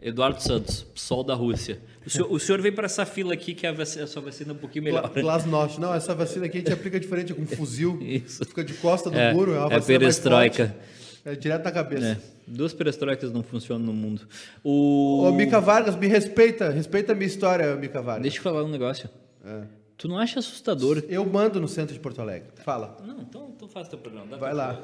Eduardo Santos, Sol da Rússia. O senhor, o senhor vem para essa fila aqui que a, vac- a sua vacina é um pouquinho melhor. Gla- Glasnost. Não, essa vacina aqui a gente aplica diferente, é com um fuzil. Isso. Fica de costa do É, muro. É, uma é vacina perestroika. É direto na cabeça. É, duas perestroicas não funcionam no mundo. O... Ô, Mica Vargas, me respeita. Respeita a minha história, Mica Vargas. Deixa eu falar um negócio. É. Tu não acha assustador? Eu mando no centro de Porto Alegre. Fala. Não, então, então faz teu programa. Vai lá.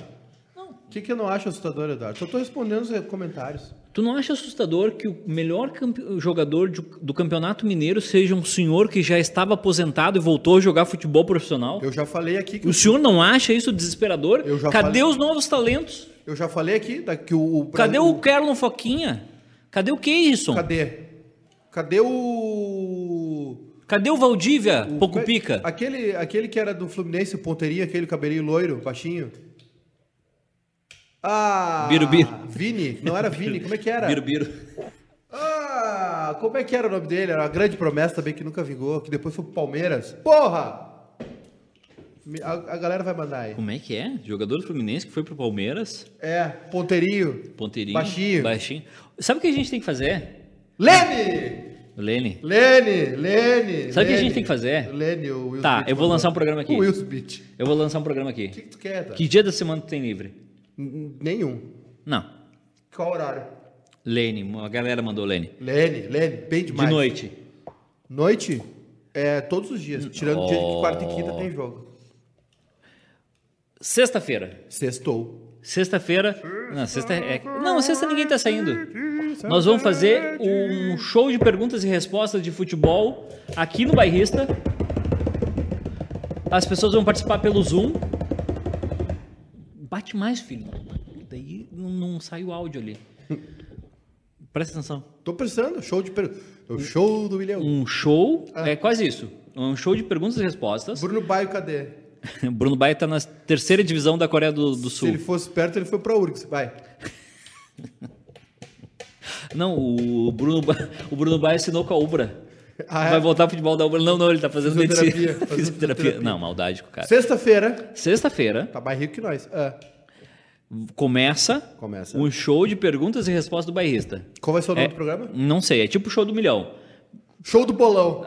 O que, que eu não acho assustador, Eduardo? Só tô respondendo os comentários. Tu não acha assustador que o melhor jogador de- do Campeonato Mineiro seja um senhor que já estava aposentado e voltou a jogar futebol profissional? Eu já falei aqui que O senhor não acha isso desesperador? Eu já Cadê falei- os novos talentos? eu já falei aqui da- que o, o Cadê o Kerlon Foquinha? Cadê o Keirson? Cadê? Cadê o Cadê o Valdívia? o- Pouco pica. Aquele, aquele que era do Fluminense, o ponteirinho, aquele cabelinho loiro, baixinho. Ah! Birubiru. Vini, não era Vini, como é que era? Birubiru. Ah, como é que era o nome dele? Era uma grande promessa também que nunca vingou, que depois foi pro Palmeiras. Porra! A, a galera vai mandar aí. Como é que é? Jogador do Fluminense que foi pro Palmeiras, É, ponteirinho. ponteirinho, Baixinho. baixinho. Sabe o que a gente tem que fazer? Leme! Lene. Lene, Lene. Sabe o que a Lene. gente tem que fazer? Lene, o Will Tá, Smith eu vou lançar um programa aqui. O Will Smith. Eu vou lançar um programa aqui. O que, que tu quer, tá? Que dia da semana tu tem livre? Nenhum. Não. Qual horário? Lene, a galera mandou Lene. Lene, Lene, bem De demais. noite. Noite? É todos os dias. Tirando dia de quarta e Oh. quinta tem jogo. Sexta-feira. Sextou. Sexta-feira. Não, sexta é. Não, sexta ninguém tá saindo. Nós vamos fazer um show de perguntas e respostas de futebol aqui no Bairrista. As pessoas vão participar pelo Zoom. Bate mais, filho. Daí não, não sai o áudio ali. *laughs* Presta atenção. Tô pensando, show de per... O show do milhão. Um show, é quase isso. Um show de perguntas e respostas. Bruno Baio, cadê? *laughs* Bruno Baia tá na terceira divisão da Coreia do, do Se Sul. ele fosse perto, ele foi pra URGS. Vai. *laughs* Não, o Bruno, Ba- o Bruno Baia assinou com a Ubra. Ah, é? Vai voltar ao futebol da Ubra. Não, não, ele tá fazendo Fisioterapia, *laughs* medicina. fazendo Fisioterapia. Não, maldade com o cara. Sexta-feira. Sexta-feira Tá mais rico que nós. Ah, começa, Começa. um show de perguntas e respostas do bairrista. Qual vai ser o nome É, do programa? Não sei, é tipo o show do milhão. Show do bolão.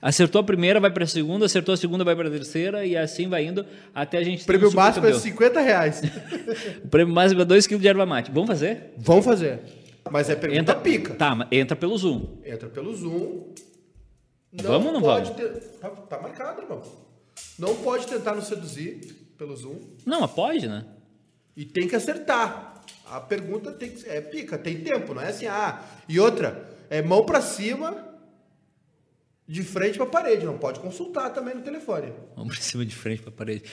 Acertou a primeira, vai pra segunda, acertou a segunda, vai pra terceira, e assim vai indo até a gente ter Prêmio um máximo é supercampeão. 50 reais. *laughs* O prêmio máximo é 2 kg de erva mate. Vamos fazer? Vamos fazer. Mas é pergunta Entra, pica. Tá, mas entra pelo Zoom. Entra pelo Zoom. Vamos ou não pode vamos? ter- Tá, tá marcado, irmão. Não pode tentar nos seduzir pelo Zoom. Não, mas pode, né? E tem que acertar. A pergunta tem que é pica, tem tempo, não é assim, ah. E outra, é mão pra cima, de frente pra parede. Não pode consultar também no telefone. Vamos pra cima de frente pra parede.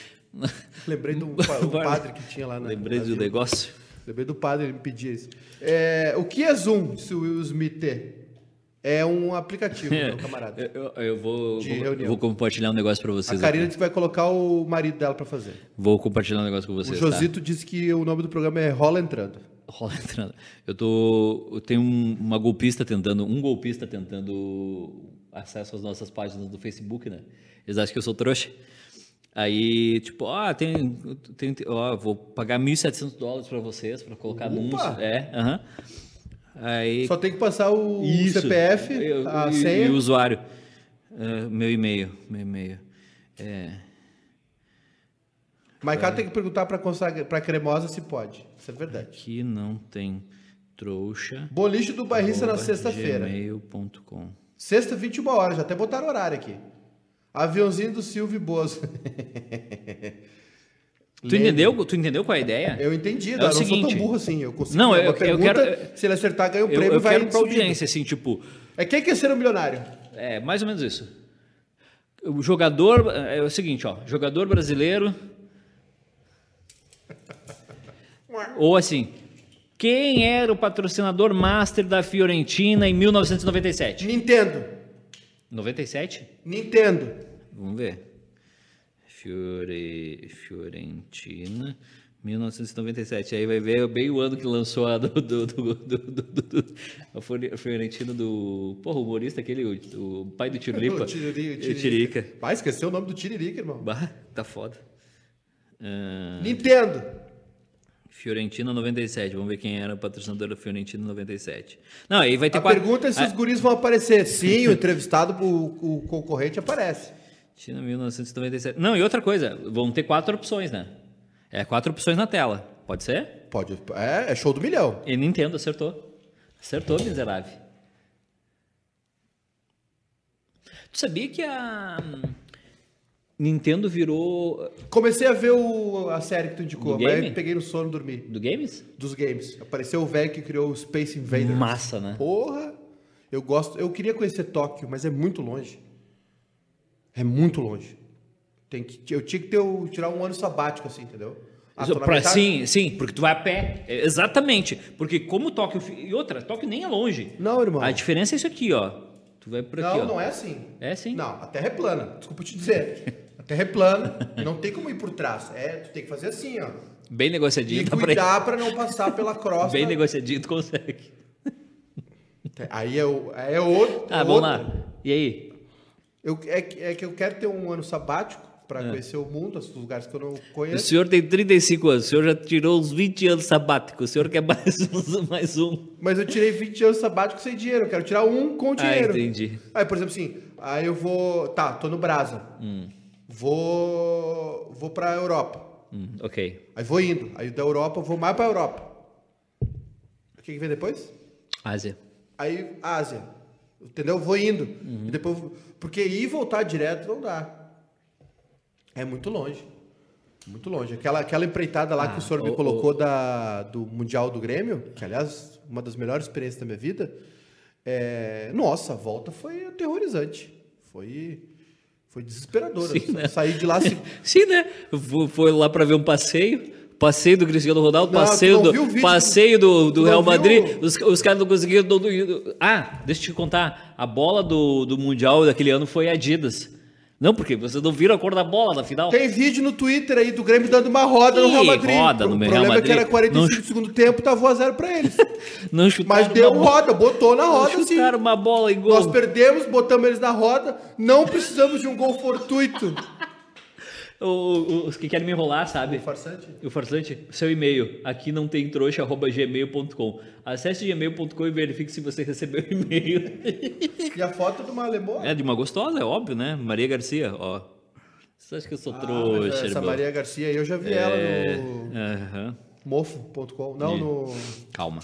Lembrei do *laughs* padre que tinha lá na. Lembrei do negócio. Lembrei do padre, ele me pedia isso. É, o que é Zoom, se o Will Smith ter? É um aplicativo, meu camarada. Eu, eu- eu vou, vou, vou compartilhar um negócio pra A vocês. Karina aqui. disse que vai colocar o marido dela pra fazer. Vou compartilhar um negócio com O vocês. Josito disse que o nome do programa é Rola Entrando. Tá? Rola entrando. Eu tô. Eu tenho um- uma golpista tentando. Um golpista tentando acesso às nossas páginas do Facebook, né? Eles acham que eu sou trouxa. Aí, tipo, ah, tem, tem ó, vou pagar 1.700 dólares pra vocês, pra colocar Opa! anúncio. É, aham. Aí. Só tem que passar o Isso. CPF, Eu- a e, senha. E o usuário. É, meu e-mail. Meu e-mail. É. Maiká tem que perguntar pra cremosa se pode. Isso é verdade. Aqui não tem trouxa. Boliche do bairrista na sexta-feira. gmail.com. Sexta, 21 horas. Já até botaram horário aqui. Aviãozinho do Silvio Bozo. *laughs* Tu entendeu, tu entendeu qual é a ideia? Eu entendi. É não, eu não sou seguinte. tão burro assim. Eu consigo. Não, eu- uma eu pergunta, quero- Se ele acertar, ganha o Eu, prêmio eu vai quero pra subindo. audiência, assim, tipo, É quem quer ser um milionário? é mais ou menos isso. O jogador, é o seguinte, ó, jogador brasileiro. *laughs* Ou assim, quem era o patrocinador master da Fiorentina em 1997? Nintendo. 97? Nintendo. Vamos ver. Fiore, Fiorentina, 1997. Aí vai ver bem o ano que lançou a do, do, do, do, do- do- a Fiore- a Fiorentina do. Porra, o humorista aquele, o, o pai do Tirolipa. O Tiriri- o *laughs* O Tiririca. Pai, esqueceu o nome do Tiririca, irmão. Bah, tá foda. Ah, Nintendo. Fiorentina 97. Vamos ver quem era o patrocinador da Fiorentina 97. Não, aí vai ter A quatro- pergunta é se Ah, os guris vão aparecer. Sim, o entrevistado, o, o concorrente aparece. China 1997. Não, e outra coisa, vão ter quatro opções, né? É quatro opções na tela. Pode ser? Pode. É, é show do milhão. E Nintendo acertou. Acertou, miserável. Tu sabia que a Nintendo virou Comecei a ver o- a série que tu indicou, Do mas game? peguei no sono e dormi. do games? Dos games. Apareceu o velho que criou o Space Invaders. Massa, né? Porra! Eu gosto. Eu queria conhecer Tóquio, mas é muito longe. É muito longe. Tem que, eu tinha que ter o- tirar um ano sabático, assim, entendeu? Ah, tô na Pra- metade- sim, sim, porque tu vai a pé. É, Exatamente. Porque como Tóquio. fi- E outra, Tóquio nem é longe. Não, irmão. A diferença é isso aqui, ó. Tu vai por aqui, Não, ó. não é assim. É sim. Não, a Terra é plana. Desculpa te dizer. *laughs* A Terra é plana *laughs* não tem como ir por trás. É, tu tem que fazer assim, ó. Bem negociadinho. E cuidar pra não passar pela *laughs* crosta. Bem negociadinho, tu consegue. Aí é, o, é outro. Ah, vamos lá. E aí? Eu, é, que- é que eu quero ter um ano sabático pra conhecer o mundo, os lugares que eu não O conheço. senhor tem 35 anos, o senhor já tirou uns 20 anos sabático, o senhor quer *laughs* mais, um- mais um. Mas eu tirei 20 anos sabático sem dinheiro. Eu quero tirar um com Ah, dinheiro. entendi. Aí, por exemplo, assim, aí eu vou. Tá, tô no Brasa. Hum. Vou. Vou pra Europa. Hum, ok. Aí vou indo. Aí da Europa eu vou mais pra Europa. O que, que vem depois? Ásia. Aí Ásia. Entendeu? Vou indo. Uhum. E depois. Porque ir e voltar direto não dá. É muito longe. Muito longe. Aquela, aquela empreitada lá que o senhor me Ah, o- colocou da, do Mundial do Grêmio, que aliás, uma das melhores experiências da minha vida. É, nossa, a volta foi aterrorizante. Foi, foi desesperadora. Sim, né? Saí de lá assim. *laughs* Sim, né? Foi lá pra ver um passeio. Passeio do Cristiano Ronaldo, Não, passeio, do, vídeo passeio do, do Real viu Madrid. Os, os caras não conseguiram. Ah, deixa eu te contar. A bola do, do Mundial daquele ano foi Adidas. Não, porque vocês não viram a cor da bola na final. Tem vídeo no Twitter aí do Grêmio dando uma roda no Que Real Madrid. roda no o Real problema é que Madrid? era 45 Não- do segundo tempo, tava 1 a 0 pra eles. *laughs* Não chutaram Mas deu roda, botou na roda Não sim. chutaram uma bola em gol. Nós perdemos, botamos eles na roda, não precisamos de um gol fortuito. O- o- Os que querem me enrolar, sabe? Farsante? O farsante, seu e-mail. Aqui não tem trouxa, arroba gmail.com. Acesse gmail.com e verifique se você *laughs* recebeu o e-mail. E a foto de uma alemã? É de uma gostosa, é óbvio, né? Maria Garcia, ó. Você acha que eu sou Ah, trouxa, essa irmão? Maria Garcia aí, eu já vi É, ela no aham. mofo.com. Não, no Calma.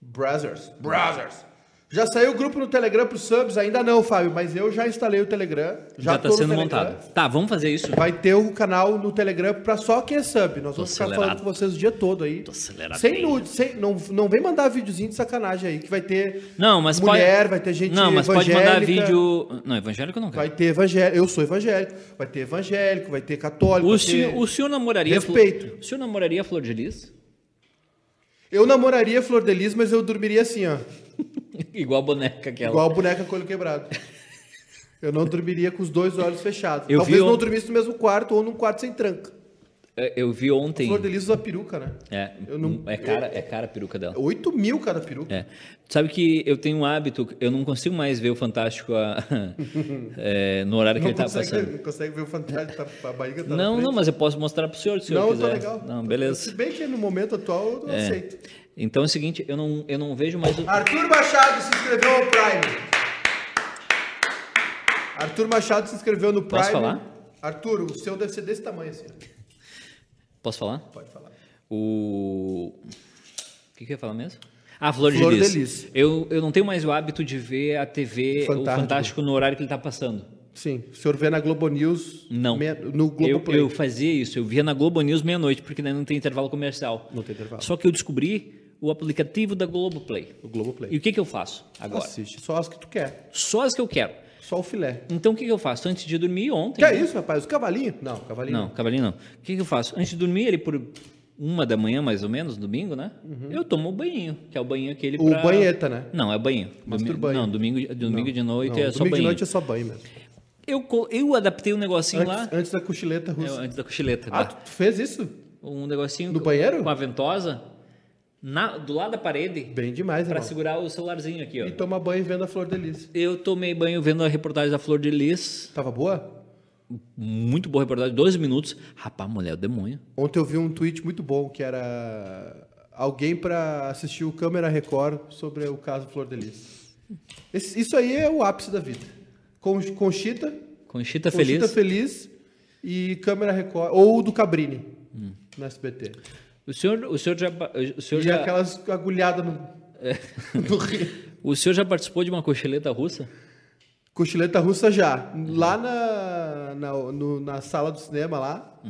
Brazzers. Brazzers. Já saiu o grupo no Telegram pros subs? Ainda não, Fábio, mas eu já instalei o Telegram. Já, tá no sendo montado. Tá, vamos fazer isso. Vai ter o canal no Telegram pra só quem é sub. Nós Tô vamos ficar acelerado. falando com vocês o dia todo aí. Tô acelerado Sem nude, sem, não, não vem mandar videozinho de sacanagem aí, que vai ter Não, mas mulher, pode... vai ter gente Não, mas pode mandar evangélica, vídeo... Não, evangélico não quero. Vai ter evangélico, eu sou evangélico, vai ter evangélico, vai ter católico, O vai senhor, ter... o senhor namoraria... Respeito. O senhor namoraria Flor de Lis? Eu namoraria Flor de Lis, mas eu dormiria assim, ó, *laughs* Igual a boneca aquela. igual a boneca com o olho quebrado. Eu não dormiria com os dois olhos fechados. Eu Talvez vi não dormisse no mesmo quarto ou num quarto sem tranca. É, Eu vi ontem... Flor de Lis usa peruca, né? É, Eu não- é cara, é cara a peruca dela. 8 mil cada peruca. É. Sabe que eu tenho um hábito, eu não consigo mais ver o Fantástico a- *laughs* é, no horário que Não ele tá consegue, passando. não consegue ver o fantasma, tá, a barriga tá Não, não, mas eu posso mostrar pro senhor se o senhor Não, quiser. tá legal. Não, beleza. Se bem que no momento atual eu É. aceito. Então é o seguinte, eu não, eu não vejo mais o... Arthur Machado se inscreveu no Prime. Arthur Machado se inscreveu no Prime. Posso falar? Arthur, o seu deve ser desse tamanho assim. Posso falar? Pode falar. O... O que, que eu ia falar mesmo? Ah, Flor, Flor de Lis. de Lis. Eu, eu não tenho mais o hábito de ver a TV, o Fantástico. Fantástico no horário que ele tá passando. Sim, o senhor vê na Globo News. Não. meia- no Eu, Globo Play. eu fazia isso, eu via na Globo News meia-noite, porque não tem intervalo comercial. Não tem intervalo. Só que eu descobri o aplicativo da Globo Play. O Globo Play. E o que, que eu faço agora? Assiste só as que tu quer. Só as que eu quero. Só o filé. Então o que, que eu faço? Antes de dormir ontem. Que é isso, rapaz? Os cavalinhos? Não, cavalinho Não, cavalinho não. O que, que eu faço? Antes de dormir, ele por uma da manhã, mais ou menos, domingo, né? Eu tomo o banhinho, que é o banho aquele Uhum. O pra... banheta, né? Não, é banho. Master Domi- banho. Não, domingo, domingo de noite Não, é só domingo banho. de noite é só banho mesmo. eu, eu adaptei um negocinho lá, Antes, antes da cochileta é, russa. antes da cochileta. Ah, tá? tu fez isso? Um negocinho No banheiro? com a ventosa, na- do lado da parede, Bem demais, irmão. segurar o celularzinho aqui, ó. E toma banho vendo a Flor de Lis. Eu tomei banho vendo a reportagem da Flor de Lis. Tava boa? Muito boa reportagem, 12 minutos. Rapaz, mulher, é o demônio. Ontem eu vi um tweet muito bom que era alguém para assistir o Câmera Record sobre o caso Flor de Lis. Esse- isso aí é o ápice da vida. Con- Conchita, Conchita Conchita Feliz. Feliz e Câmera Record, ou do Cabrini, no SBT. O senhor, o senhor já, o senhor E já, aquelas agulhadas no, no rio. o senhor já participou de uma cochileta russa? Cochileta russa já. Lá na, na, no- na sala do cinema lá,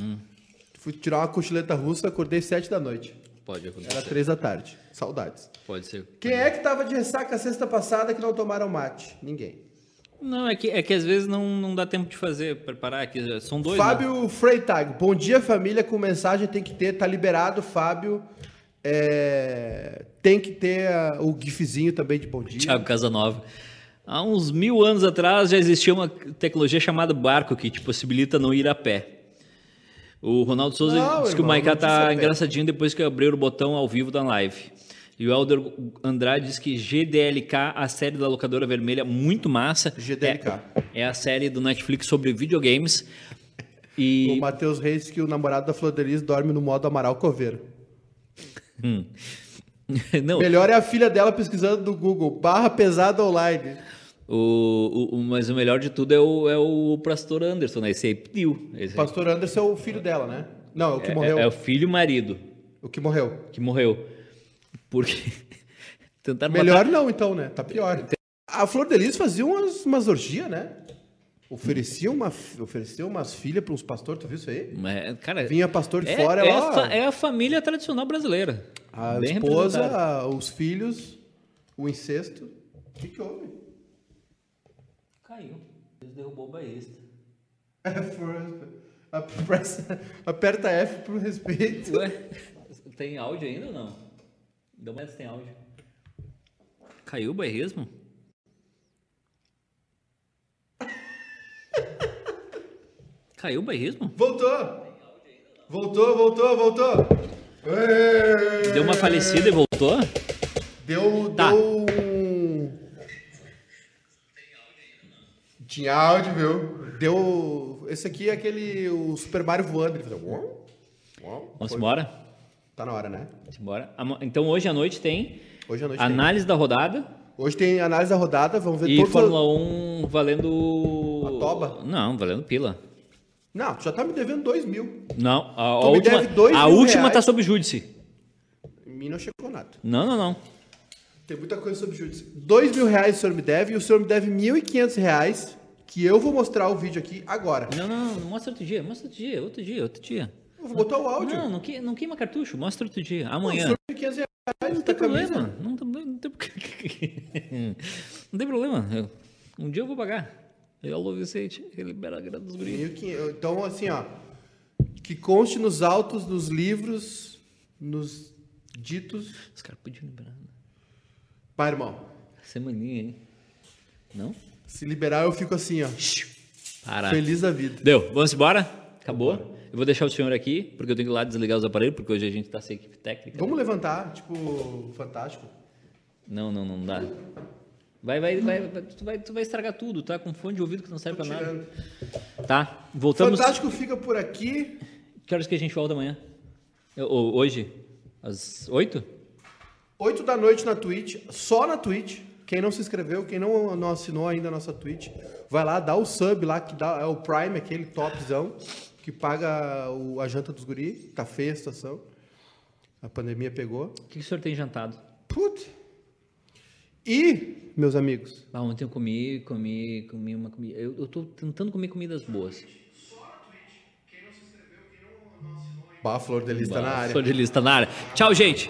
fui tirar uma cochileta russa, acordei sete da noite. Pode acontecer. Era três da tarde. Saudades. Pode ser. Quem é que tava de ressaca sexta passada que não tomaram mate? Ninguém. Não, é que, é que às vezes não, não dá tempo de fazer, preparar. Que são dois. né? Fábio Freitag. Bom dia, família. Com mensagem tem que ter. Tá liberado, Fábio. É, tem que ter ah, o gifzinho também de bom dia. Thiago Casanova. Há uns mil anos atrás já existia uma tecnologia chamada barco que te possibilita não ir a pé. O Ronaldo Souza Não, disse que o Maiká a tá engraçadinho depois que abriu o botão ao vivo da live. E o Helder Andrade diz que GDLK, a série da locadora vermelha, muito massa. GDLK. É, é a série do Netflix sobre videogames. E O Matheus Reis que o namorado da Flor de Lis dorme no modo Amaral Coveiro. *laughs* não, Melhor é a filha dela pesquisando no Google, barra pesada online. o, o- o- mas o melhor de tudo é o, é o pastor Anderson, né? Esse aí pediu. Esse pastor Anderson é o filho dela, né? Não, é o que é, morreu. é o filho e o marido O que morreu. que morreu. Porque *laughs* tentaram Melhor não, então, né? Tá pior. A Flor de Lis fazia umas, umas orgias, né? Oferecia, uma, oferecia umas filhas para uns pastores, tu viu isso aí? Mas, cara, Vinha pastor de é, fora, é, ela... a é a família tradicional brasileira. A esposa, a- os filhos, o incesto. O que, que houve? Caiu. Deus derrubou o baísta. *laughs* A- pressa- Aperta F pro respeito. Ué, tem áudio ainda ou não? Olhada se tem áudio. Caiu o bairrismo? Caiu o bairrismo? Voltou! Voltou, voltou, voltou! Deu uma falecida e voltou? Deu, Tá. deu um... Tinha áudio, viu? Deu... Esse aqui é aquele... O Super Mario voando. Ele fazia... Vamos embora? Tá na hora, né? Amo- Então hoje à noite tem Hoje à noite tem. análise da rodada Hoje tem análise da rodada. Vamos ver e. Fórmula 1 valendo... A toba? Não, valendo pila. Não, tu já tá me devendo dois mil. Não, a, a última, a última reais. tá sob júdice. Em mim não chegou nada. Não, não, não. Tem muita coisa sobre júdice. Dois mil reais o senhor me deve e o senhor me deve mil e quinhentos reais que eu vou mostrar o vídeo aqui agora. Não, não, não, mostra outro dia, mostra outro dia, outro dia, outro dia. Vou botar o áudio. Não, não, que- não queima cartucho, mostra outro dia, Não, amanhã. senhor me 500 reais Não da tem problema, não, tem- não tem *laughs* Não tem problema, eu- um dia eu vou pagar. Eu, Alô Vicente, ele libera a grana dos guris. 1.500. Então, assim, ó. Que conste nos autos, nos livros, nos ditos. Os caras podiam liberar. né? Pai, irmão. Semaninha, hein? Não? Se liberar, eu fico assim, ó. Feliz da vida. Deu, vamos embora? Acabou? Eu vou deixar o senhor aqui, porque eu tenho que ir lá desligar os aparelhos, porque hoje a gente tá sem equipe técnica. Vamos levantar, tipo, fantástico. Não, não, não dá. Vai, vai, vai, vai- tu vai, tu vai estragar tudo, tá? Com fone de ouvido que não serve pra nada. Tá, voltamos. Fantástico fica por aqui. Que horas que a gente volta amanhã? Eu- hoje? Às oito? 8 da noite na Twitch, só na Twitch. Quem não se inscreveu, quem não, não assinou ainda a nossa Twitch, vai lá, dá o sub lá, que dá, é o Prime, aquele topzão, que paga o- a janta dos guri. Tá feia a situação. A pandemia pegou. O que, que o senhor tem jantado? Putz. E, meus amigos, Ah, ontem eu comi, comi, comi uma comida. Eu, eu tô tentando comer comidas boas. Bah, Flor de Lis tá na área. Sou de lista na área. Tchau, gente!